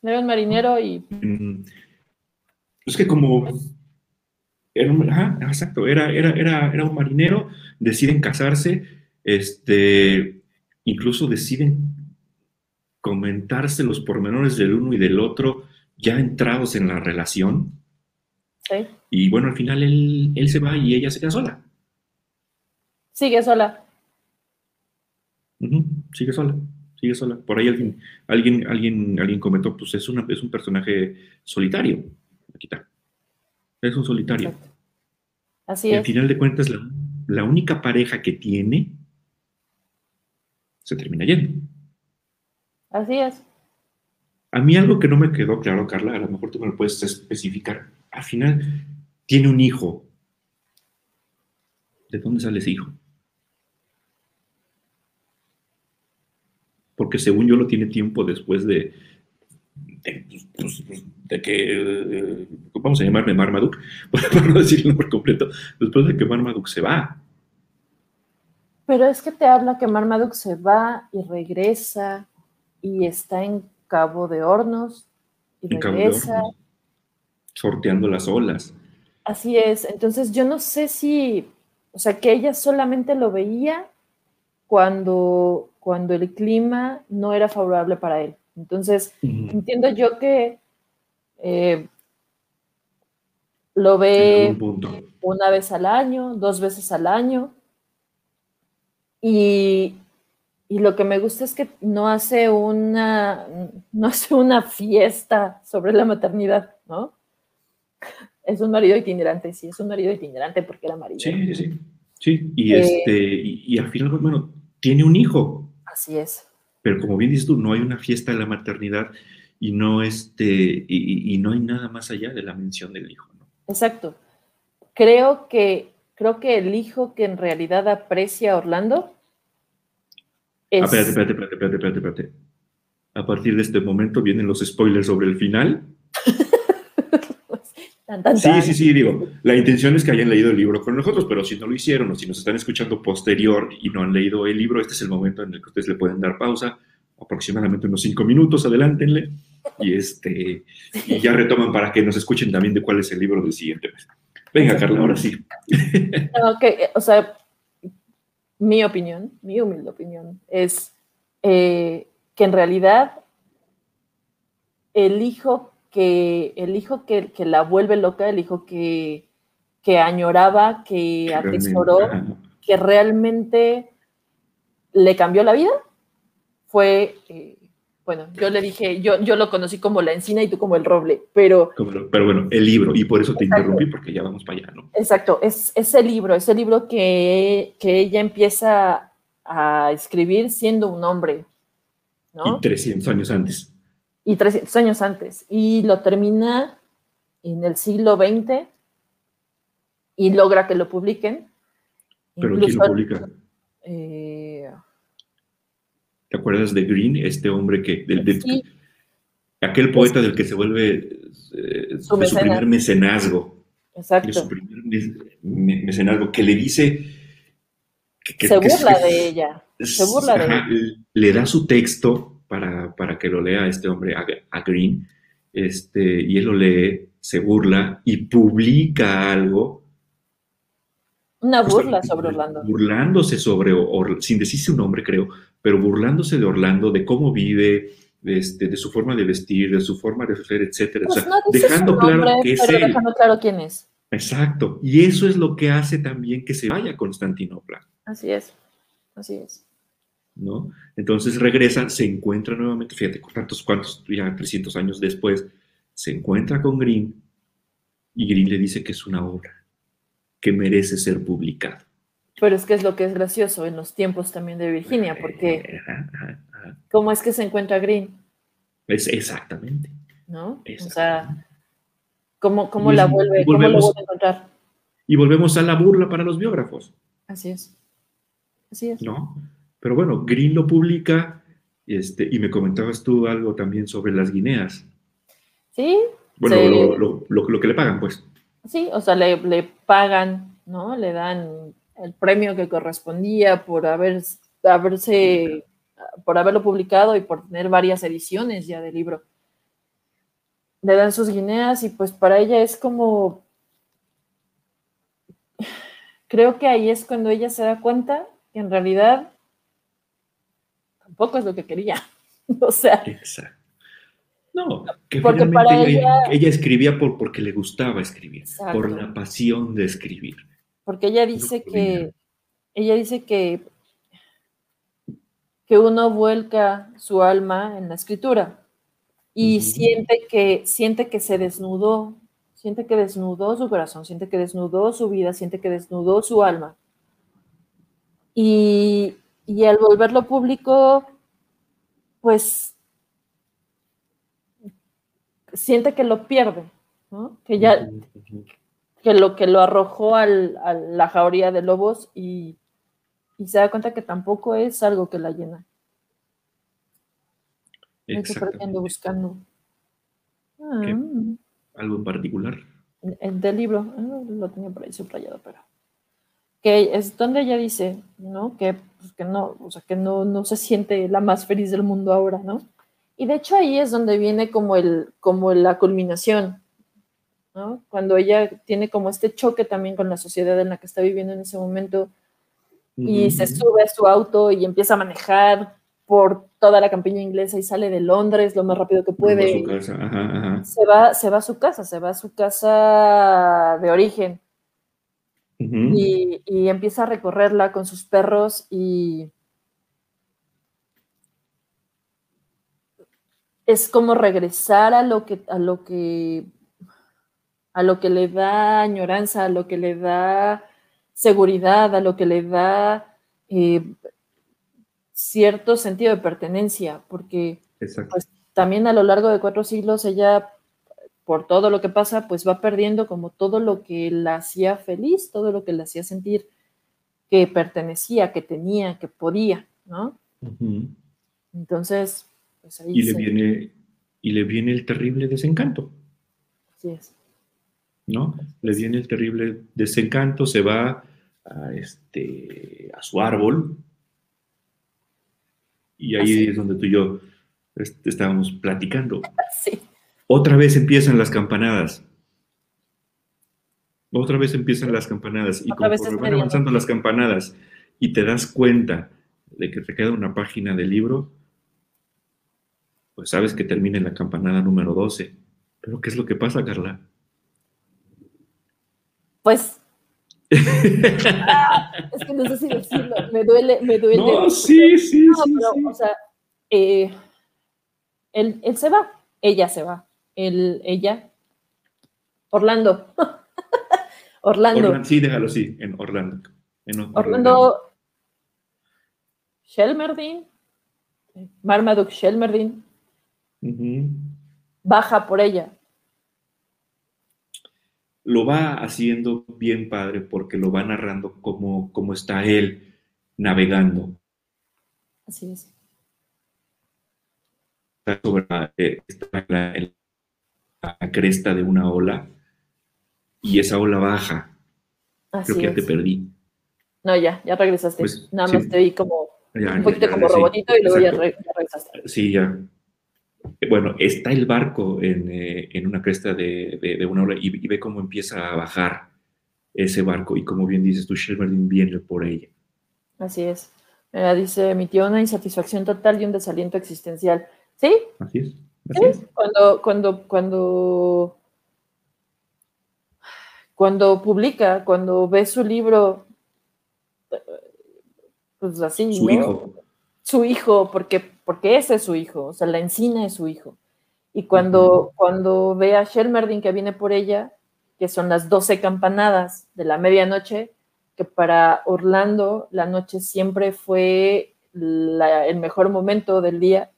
Era un marinero y... Es que como era un, exacto, era, era, era, era un marinero, deciden casarse, este, incluso deciden comentarse los pormenores del uno y del otro ya entrados en la relación. Sí. Y bueno, al final él, él se va y ella se queda sola. Sigue sola. sigue sola, sigue sola. Por ahí alguien, alguien, alguien, alguien comentó, pues es, una, es un personaje solitario. Es un solitario. Así es. Al final de cuentas, la, única pareja que tiene se termina yendo. Así es. A mí algo que no me quedó claro, Carla, a lo mejor tú me lo puedes especificar. Al final, tiene un hijo. ¿De dónde sale ese hijo? Porque según yo lo tiene tiempo después de, pues, de, que, eh, vamos a llamarme Marmaduke, para no decir el nombre completo, después de que Marmaduke se va. Pero es que te habla que Marmaduke se va y regresa y está en Cabo de Hornos y regresa. sorteando las olas. Así es, entonces yo no sé si, o sea, que ella solamente lo veía cuando, cuando el clima no era favorable para él Entonces, entiendo yo que eh, lo ve una vez al año, dos veces al año, y, lo que me gusta es que no hace una, no hace una fiesta sobre la maternidad, ¿no? Es un marido itinerante, sí, es un marido itinerante porque era marido. Sí, sí, sí. Sí, y, eh, este, y, al final, bueno, tiene un hijo. Así es. Pero como bien dices tú, no hay una fiesta de la maternidad y no, este, y, no hay nada más allá de la mención del hijo. ¿no? Exacto. Creo que, creo que el hijo que en realidad aprecia a Orlando es... Ah, espérate, espérate, espérate, espérate, espérate, espérate. A partir de este momento vienen los spoilers sobre el final. Sí, sí, sí, digo, la intención es que hayan leído el libro con nosotros, pero si no lo hicieron o si nos están escuchando posterior y no han leído el libro, este es el momento en el que ustedes le pueden dar pausa, aproximadamente unos cinco minutos, adelántenle, y, este, y ya retoman para que nos escuchen también de cuál es el libro del siguiente mes. Venga, Carla, ahora sí. Ok, o sea, mi opinión, mi humilde opinión, es eh, que en realidad el hijo que el hijo que, la vuelve loca, el hijo que, añoraba, que atesoró, que realmente le cambió la vida, fue, eh, bueno, yo le dije, yo, yo lo conocí como la encina y tú como el roble, pero... pero bueno, el libro, y por eso te interrumpí, porque ya vamos para allá, ¿no? Exacto, es ese libro, ese libro que, que ella empieza a escribir siendo un hombre, ¿no? Y 300 años antes y 300 años antes. Y lo termina en el siglo XX y logra que lo publiquen. ¿Pero quién lo publica? Eh, ¿Te acuerdas de Green, este hombre que... aquel poeta del que se vuelve eh, su, primer mecenazgo. Exacto. su primer mecenazgo, que le dice... Que, se burla de ella. Se burla de ella. Le da su texto para, para que lo lea este hombre, a, Green, este, y él lo lee, se burla y publica algo. Una burla sobre Orlando. Burlándose sobre, sin decirse un nombre creo, pero burlándose de Orlando, de cómo vive, de, este, de su forma de vestir, de su forma de ser, etcétera. o pues sea, dejando claro que es él. Dejando claro quién es. Exacto. Y eso es lo que hace también que se vaya a Constantinopla. Así es. Así es. ¿No? Entonces regresa, se encuentra nuevamente, fíjate, cuántos, cuántos, ya 300 años después, se encuentra con Green y Green le dice que es una obra que merece ser publicada. Pero es que es lo que es gracioso en los tiempos también de Virginia, porque ¿cómo es que se encuentra Green? Es exactamente. ¿No? O sea, ¿cómo, cómo la vuelve, ¿cómo lo vuelve a encontrar? Y volvemos a la burla para los biógrafos. Así es. Así es. ¿No? Pero bueno, Green lo publica este, y me comentabas tú algo también sobre las guineas. Sí. Bueno, lo, que le pagan, pues. Sí, o sea, le, pagan, ¿no? Le dan el premio que correspondía por haber, haberse, por haberlo publicado y por tener varias ediciones ya del libro. Le dan sus guineas y pues para ella es como, creo que ahí es cuando ella se da cuenta que en realidad tampoco es lo que quería. o sea. Exacto. No, que porque para ella, ella, escribía por, porque le gustaba escribir, por la pasión de escribir. Porque ella dice que, ella dice que, que uno vuelca su alma en la escritura y siente, que, siente que se desnudó, siente que desnudó su corazón, siente que desnudó su vida, siente que desnudó su alma. Y, y al volverlo público, pues siente que lo pierde, que ya que lo que lo arrojó a la jauría de lobos y, se da cuenta que tampoco es algo que la llena. Ando buscando. Ah. ¿Algo en particular? El del libro, ah, lo tenía por ahí subrayado, pero que es donde ella dice, ¿no? Que, pues, que no, o sea, que no, no se siente la más feliz del mundo ahora, ¿no? Y de hecho ahí es donde viene como, el, como la culminación, ¿no? Cuando ella tiene como este choque también con la sociedad en la que está viviendo en ese momento y se sube a su auto y empieza a manejar por toda la campiña inglesa y sale de Londres lo más rápido que puede. Se, va, se va a su casa, se va a su casa de origen. Y, y, empieza a recorrerla con sus perros y es como regresar a lo que, a lo que, a lo que le da añoranza, a lo que le da seguridad, a lo que le da eh, cierto sentido de pertenencia, porque pues, también a lo largo de cuatro siglos ella, por todo lo que pasa, pues va perdiendo como todo lo que la hacía feliz, todo lo que la hacía sentir que pertenecía, que tenía, que podía, ¿no? Entonces, pues y, le viene, y le viene el terrible desencanto. Así es. ¿No? Le viene el terrible desencanto, se va a, este, a su árbol. Y ahí es donde tú y yo este, estábamos platicando. Sí. Otra vez empiezan las campanadas. Otra vez empiezan las campanadas. Y como van avanzando las campanadas y te das cuenta de que te queda una página del libro, pues sabes que termina en la campanada número 12. Pero ¿qué es lo que pasa, Carla? Pues... Ah, es que no sé si decirlo, me duele, me duele. No, sí, sí, sí, O sea, eh, él, se va, ella se va, él, ella, Orlando. Orlando. Sí, déjalo, sí, en Orlando. En Orlando. Orlando. Shelmerdin, Marmaduke Shelmerdin, baja por ella. Lo va haciendo bien padre porque lo va narrando como, como está él navegando. Así es. Está sobre eh, la, cresta de una ola y esa ola baja. Creo que ya te perdí. No, ya, ya regresaste. Pues, Nada más te vi como un poquito como robotito y luego ya, regresaste. Sí, ya bueno, está el barco en, eh, una cresta de, una ola y, ve cómo empieza a bajar ese barco y como bien dices tú, Shelmerdin viene por ella. Así es. dice, emitió una insatisfacción total y un desaliento existencial. ¿Sí? Así es. Cuando, cuando, cuando, cuando publica, cuando ve su libro, pues así. Su hijo. Su hijo, porque porque ese es su hijo, o sea, la encina es su hijo. Y cuando, cuando ve a Shelmerdin que viene por ella, que son las 12 campanadas de la medianoche, que para Orlando la noche siempre fue el mejor momento del día,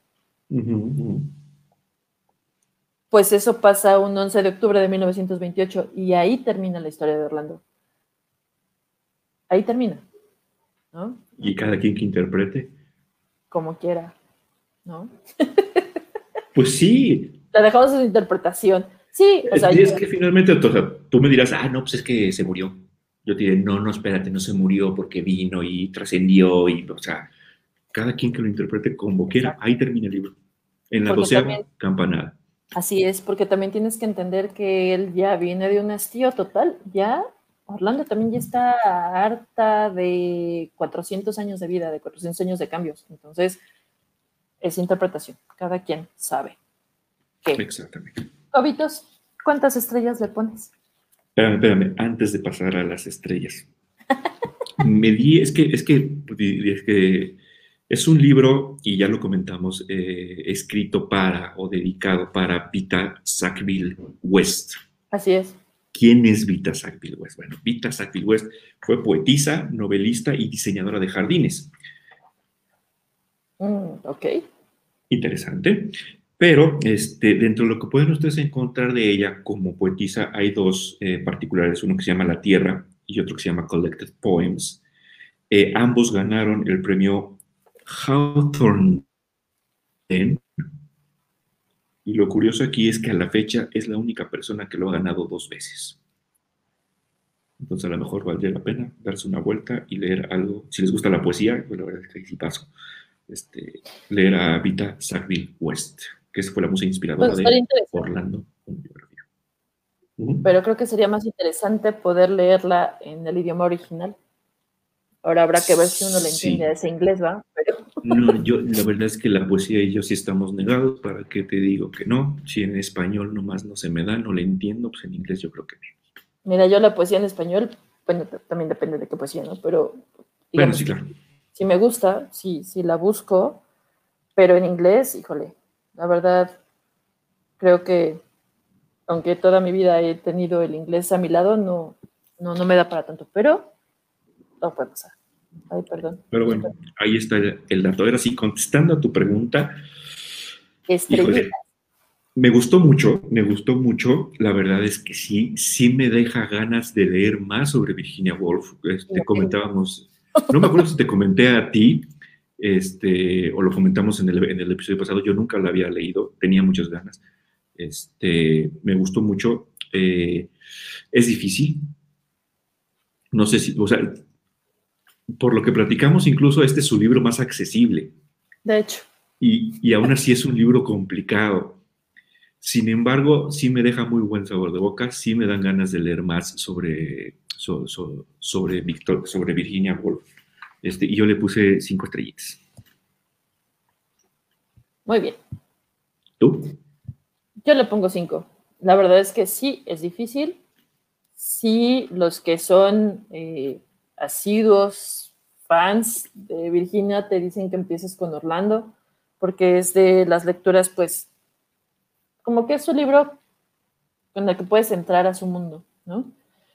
pues eso pasa un 11 de octubre de 1928 y ahí termina la historia de Orlando. Ahí termina. ¿no? Y cada quien que interprete. Como quiera. ¿no? Pues sí. La dejamos en interpretación. Sí, o sea, es que finalmente tú me dirás, ah, no, pues es que se murió. Yo te diré, no, no, espérate, no se murió porque vino y trascendió y, o sea, cada quien que lo interprete como quiera, ahí termina el libro. En la doceava campanada. Así es, porque también tienes que entender que él ya viene de un hastío total, ya Orlando también ya está harta de 400 años de vida, de 400 años de cambios. Entonces, es interpretación. Cada quien sabe. ¿Qué? Exactamente. Cobitos, ¿cuántas estrellas le pones? Espérame, espérame, antes de pasar a las estrellas. me di, es que, es que, es que es un libro, y ya lo comentamos, eh, escrito para o dedicado para Vita Sackville West. Así es. ¿Quién es Vita Sackville West? Bueno, Vita Sackville West fue poetisa, novelista y diseñadora de jardines. Mm, ok. Interesante. Pero este, dentro de lo que pueden ustedes encontrar de ella como poetisa, hay dos eh, particulares, uno que se llama La Tierra y otro que se llama Collected Poems. Eh, ambos ganaron el premio Hawthorne. Y lo curioso aquí es que a la fecha es la única persona que lo ha ganado dos veces. Entonces a lo mejor valdría la pena darse una vuelta y leer algo. Si les gusta la poesía, pues la verdad es que sí paso este, leer a Vita Sackville West, que fue la música inspiradora pues, de Orlando. Pero creo que sería más interesante poder leerla en el idioma original. Ahora habrá que ver si uno le entiende ese inglés, ¿va? No, yo, la verdad es que la poesía y yo sí estamos negados, ¿para qué te digo que no? Si en español nomás no se me da, no le entiendo, pues en inglés yo creo que Mira, yo la poesía en español, bueno, también depende de qué poesía, ¿no? Pero... bueno, sí, claro. Si me gusta, sí, sí la busco, pero en inglés, híjole, la verdad, creo que aunque toda mi vida he tenido el inglés a mi lado, no, no, no me da para tanto, pero no puede pasar. Ay, perdón. Pero bueno, ahí está el dato. Ahora sí, contestando a tu pregunta. me gustó mucho, me gustó mucho. La verdad es que sí, sí me deja ganas de leer más sobre Virginia Woolf. Este, comentábamos, no me acuerdo si te comenté a ti, este, o lo comentamos en el, en el episodio pasado, yo nunca la había leído, tenía muchas ganas. Este, me gustó mucho. Eh, es difícil. No sé si, o sea, por lo que platicamos, incluso este es su libro más accesible. De hecho. Y, y aún así es un libro complicado. Sin embargo, sí me deja muy buen sabor de boca, sí me dan ganas de leer más sobre, sobre, Victor, sobre Virginia Woolf. Este, y yo le puse cinco estrellitas. Muy bien. ¿Tú? Yo le pongo cinco. La verdad es que sí, es difícil. Sí, los que son eh, asiduos fans de Virginia te dicen que empieces con Orlando, porque es de las lecturas, pues, como que es un libro con el que puedes entrar a su mundo, ¿no?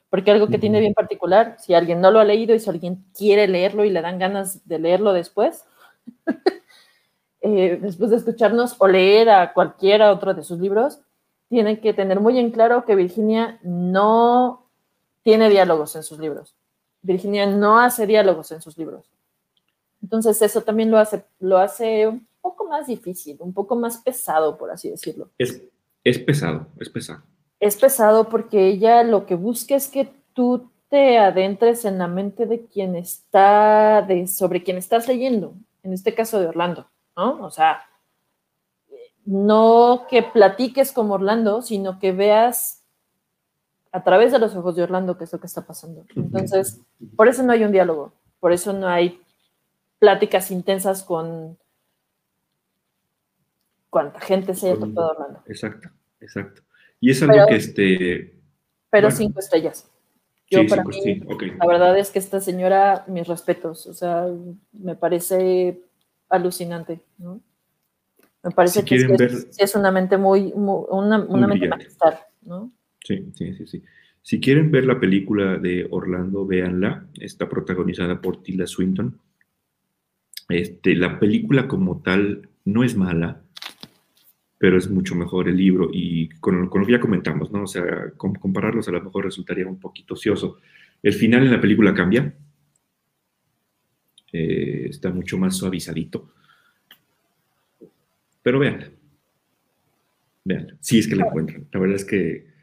Porque algo que tiene bien particular, si alguien no lo ha leído y si alguien quiere leerlo y le dan ganas de leerlo después, eh, después de escucharnos o leer a cualquiera otro de sus libros, tiene que tener muy en claro que Virginia no tiene diálogos en sus libros. Virginia no hace diálogos en sus libros. Entonces eso también lo hace, lo hace un poco más difícil, un poco más pesado, por así decirlo. Es, es pesado, es pesado. Es pesado porque ella lo que busca es que tú te adentres en la mente de quien está, de, sobre quien estás leyendo, en este caso de Orlando, ¿no? O sea, no que platiques como Orlando, sino que veas a través de los ojos de Orlando qué es lo que está pasando. Entonces, por eso no hay un diálogo, por eso no hay pláticas intensas con cuánta gente se haya topado Orlando. Exacto, exacto. Y es algo que este... Pero cinco estrellas. Yo para mí, la verdad es que esta señora, mis respetos, o sea, me parece alucinante, ¿no? Me parece que es, una mente muy, una, mente magistral, ¿no? Sí, sí, sí, sí. Si quieren ver la película de Orlando, véanla. Está protagonizada por Tilda Swinton. Este, la película como tal no es mala, pero es mucho mejor el libro. Y con, lo que ya comentamos, ¿no? O sea, compararlos a lo mejor resultaría un poquito ocioso. El final en la película cambia. Eh, está mucho más suavizadito. Pero véanla. Véanla. Si es que la encuentran. La verdad es que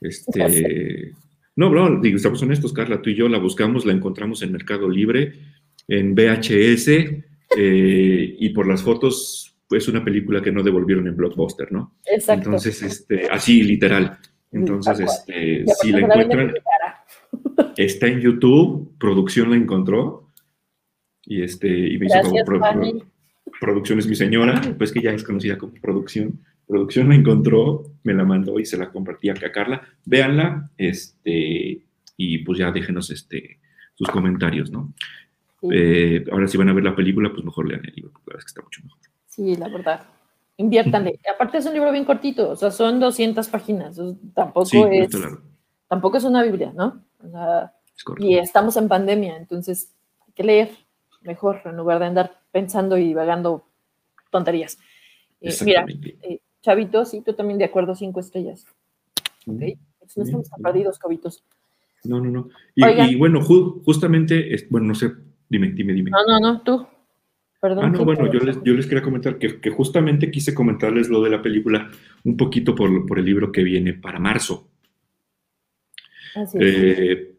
este, no, no, digo, estamos honestos, Carla, tú y yo la buscamos, la encontramos en Mercado Libre, en VHS, eh, y por las fotos, pues una película que no devolvieron en Blockbuster, ¿no? Exacto. Entonces, este, así literal. Entonces, este, si la encuentran, está en YouTube, producción la encontró, y este, y me hizo como producción es mi señora, pues que ya es conocida como producción producción la encontró, me la mandó y se la compartí acá a Carla. Véanla, este, y pues ya déjenos este, sus comentarios, ¿no? Eh, ahora si van a ver la película, pues mejor lean el libro, porque la verdad es que está mucho mejor. Sí, la verdad. Inviértanle. Aparte es un libro bien cortito, o sea, son 200 páginas. Tampoco es tampoco es una Biblia, ¿no? y estamos en pandemia, entonces hay que leer mejor en lugar de andar pensando y vagando tonterías. Eh, mira, eh, Chavitos, sí, tú también de acuerdo, cinco estrellas. ¿Ok? No estamos tan perdidos, cabitos. No, no, no. Y, bueno, justamente, bueno, no sé, dime, dime, dime. No, no, no, tú. Perdón. Ah, no, bueno, yo les, yo les, quería comentar que, que, justamente quise comentarles lo de la película un poquito por, por el libro que viene para marzo. Así eh,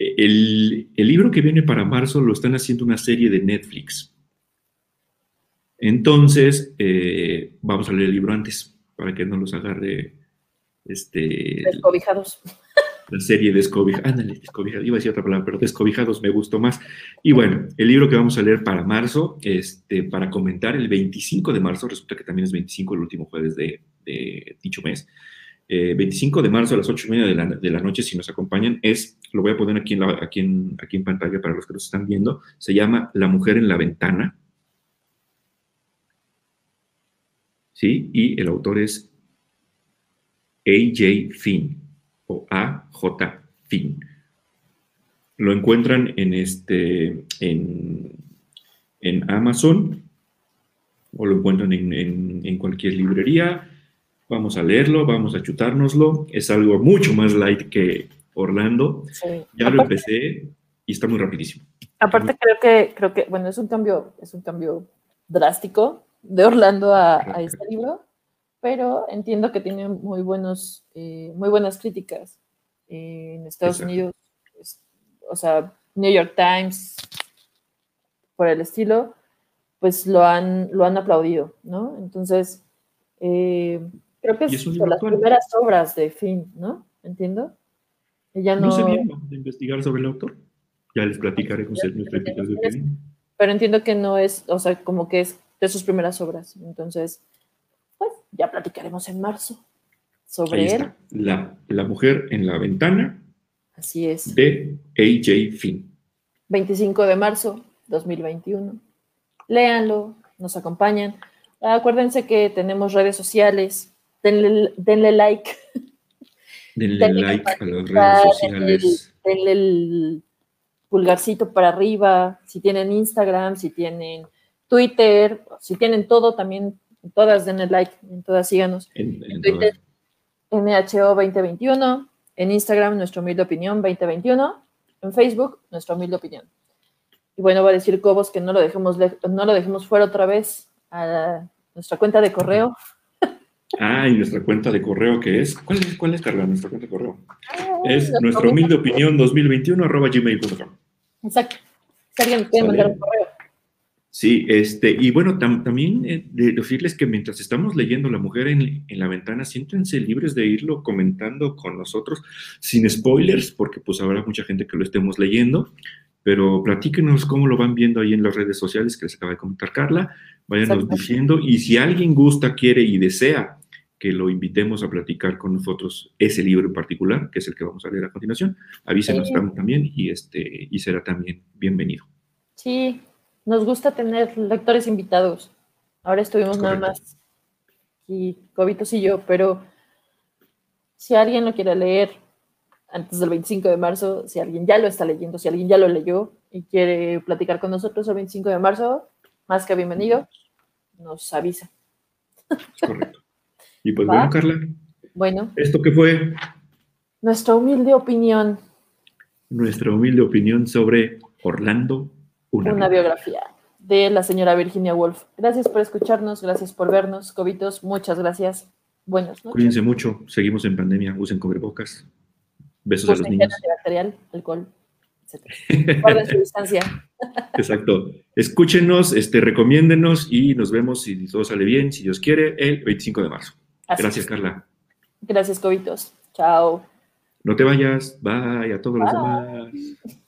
el, el, libro que viene para marzo lo están haciendo una serie de Netflix. Entonces, eh, vamos a leer el libro antes, para que no los agarre este, descobijados. la serie Descobijados, ándale, Descobijados, iba a decir otra palabra, pero Descobijados me gustó más. Y bueno, el libro que vamos a leer para marzo, este, para comentar el 25 de marzo, resulta que también es 25 el último jueves de, dicho mes. 25 eh, de marzo a las 8 y media de la, noche, si nos acompañan, es, lo voy a poner aquí en, aquí, en, aquí en pantalla para los que nos están viendo, se llama La mujer en la ventana. ¿Sí? Y el autor es A.J. Finn o A.J. Finn. Lo encuentran en, este, en, en Amazon o lo encuentran en, cualquier librería. Vamos a leerlo, vamos a chutárnoslo. Es algo mucho más light que Orlando. Ya lo empecé y está muy rapidísimo. Aparte creo que, creo que, bueno, es un cambio, es un cambio drástico de Orlando a, a este libro pero entiendo que tiene muy, buenos, eh, muy buenas críticas eh, en Estados Unidos, o sea, New York Times, por el estilo, pues lo han, lo han aplaudido, ¿no? Entonces, eh, creo que es, las primeras obras de Finn, ¿no? ¿Entiendo? Ella no... no sé bien de investigar sobre el autor. Ya les platicaré con mis críticas de Finn. Pero entiendo que no es, o sea, como que es de sus primeras obras. Entonces, ya platicaremos en marzo sobre él. La, la, mujer en la ventana. Así es. De AJ Finn. 25 de marzo 2021. Léanlo, nos acompañan. Acuérdense que tenemos redes sociales. Denle, denle like. Denle, like a las redes sociales. denle el pulgarcito para arriba. Si tienen Instagram, si tienen Twitter, si tienen todo, también en todas denle like, en todas síganos. En, Twitter, NHO 2021, en Instagram, nuestro humilde opinión 2021, en Facebook, nuestra humilde opinión. Y bueno, va a decir Cobos que no lo dejemos, no lo dejemos fuera otra vez a nuestra cuenta de correo. Ah, y nuestra cuenta de correo que es, ¿cuál es, cuál es Carla, nuestra cuenta de correo? Ah, es nuestra humilde opinión 2021 arroba gmail.com. Exacto. Si alguien quiere mandar un correo. Sí, este, y bueno, también eh, decirles que mientras estamos leyendo La Mujer en, la Ventana, siéntense libres de irlo comentando con nosotros, sin spoilers, porque pues habrá mucha gente que lo estemos leyendo, pero platíquenos cómo lo van viendo ahí en las redes sociales que les acaba de comentar Carla, váyanos diciendo, y si alguien gusta, quiere y desea que lo invitemos a platicar con nosotros ese libro en particular, que es el que vamos a leer a continuación, avísenos también y, este, y será también bienvenido. Sí, nos gusta tener lectores invitados. Ahora estuvimos nada más y Cobitos y yo, pero si alguien lo quiere leer antes del 25 de marzo, si alguien ya lo está leyendo, si alguien ya lo leyó y quiere platicar con nosotros el 25 de marzo, más que bienvenido, nos avisa. Correcto. Y pues bueno, Carla. Bueno. ¿Esto qué fue? Nuestra humilde opinión. Nuestra humilde opinión sobre Orlando una, biografía de la señora Virginia Woolf. Gracias por escucharnos, gracias por vernos, Cobitos, muchas gracias. Buenas noches. Cuídense mucho, seguimos en pandemia, usen cubrebocas. Besos a los niños. antibacterial, alcohol, etc. Guarden su distancia. Exacto. Escúchenos, este, recomiéndenos y nos vemos si todo sale bien, si Dios quiere, el 25 de marzo. gracias, Carla. Gracias, Cobitos. Chao. No te vayas. Bye a todos los demás.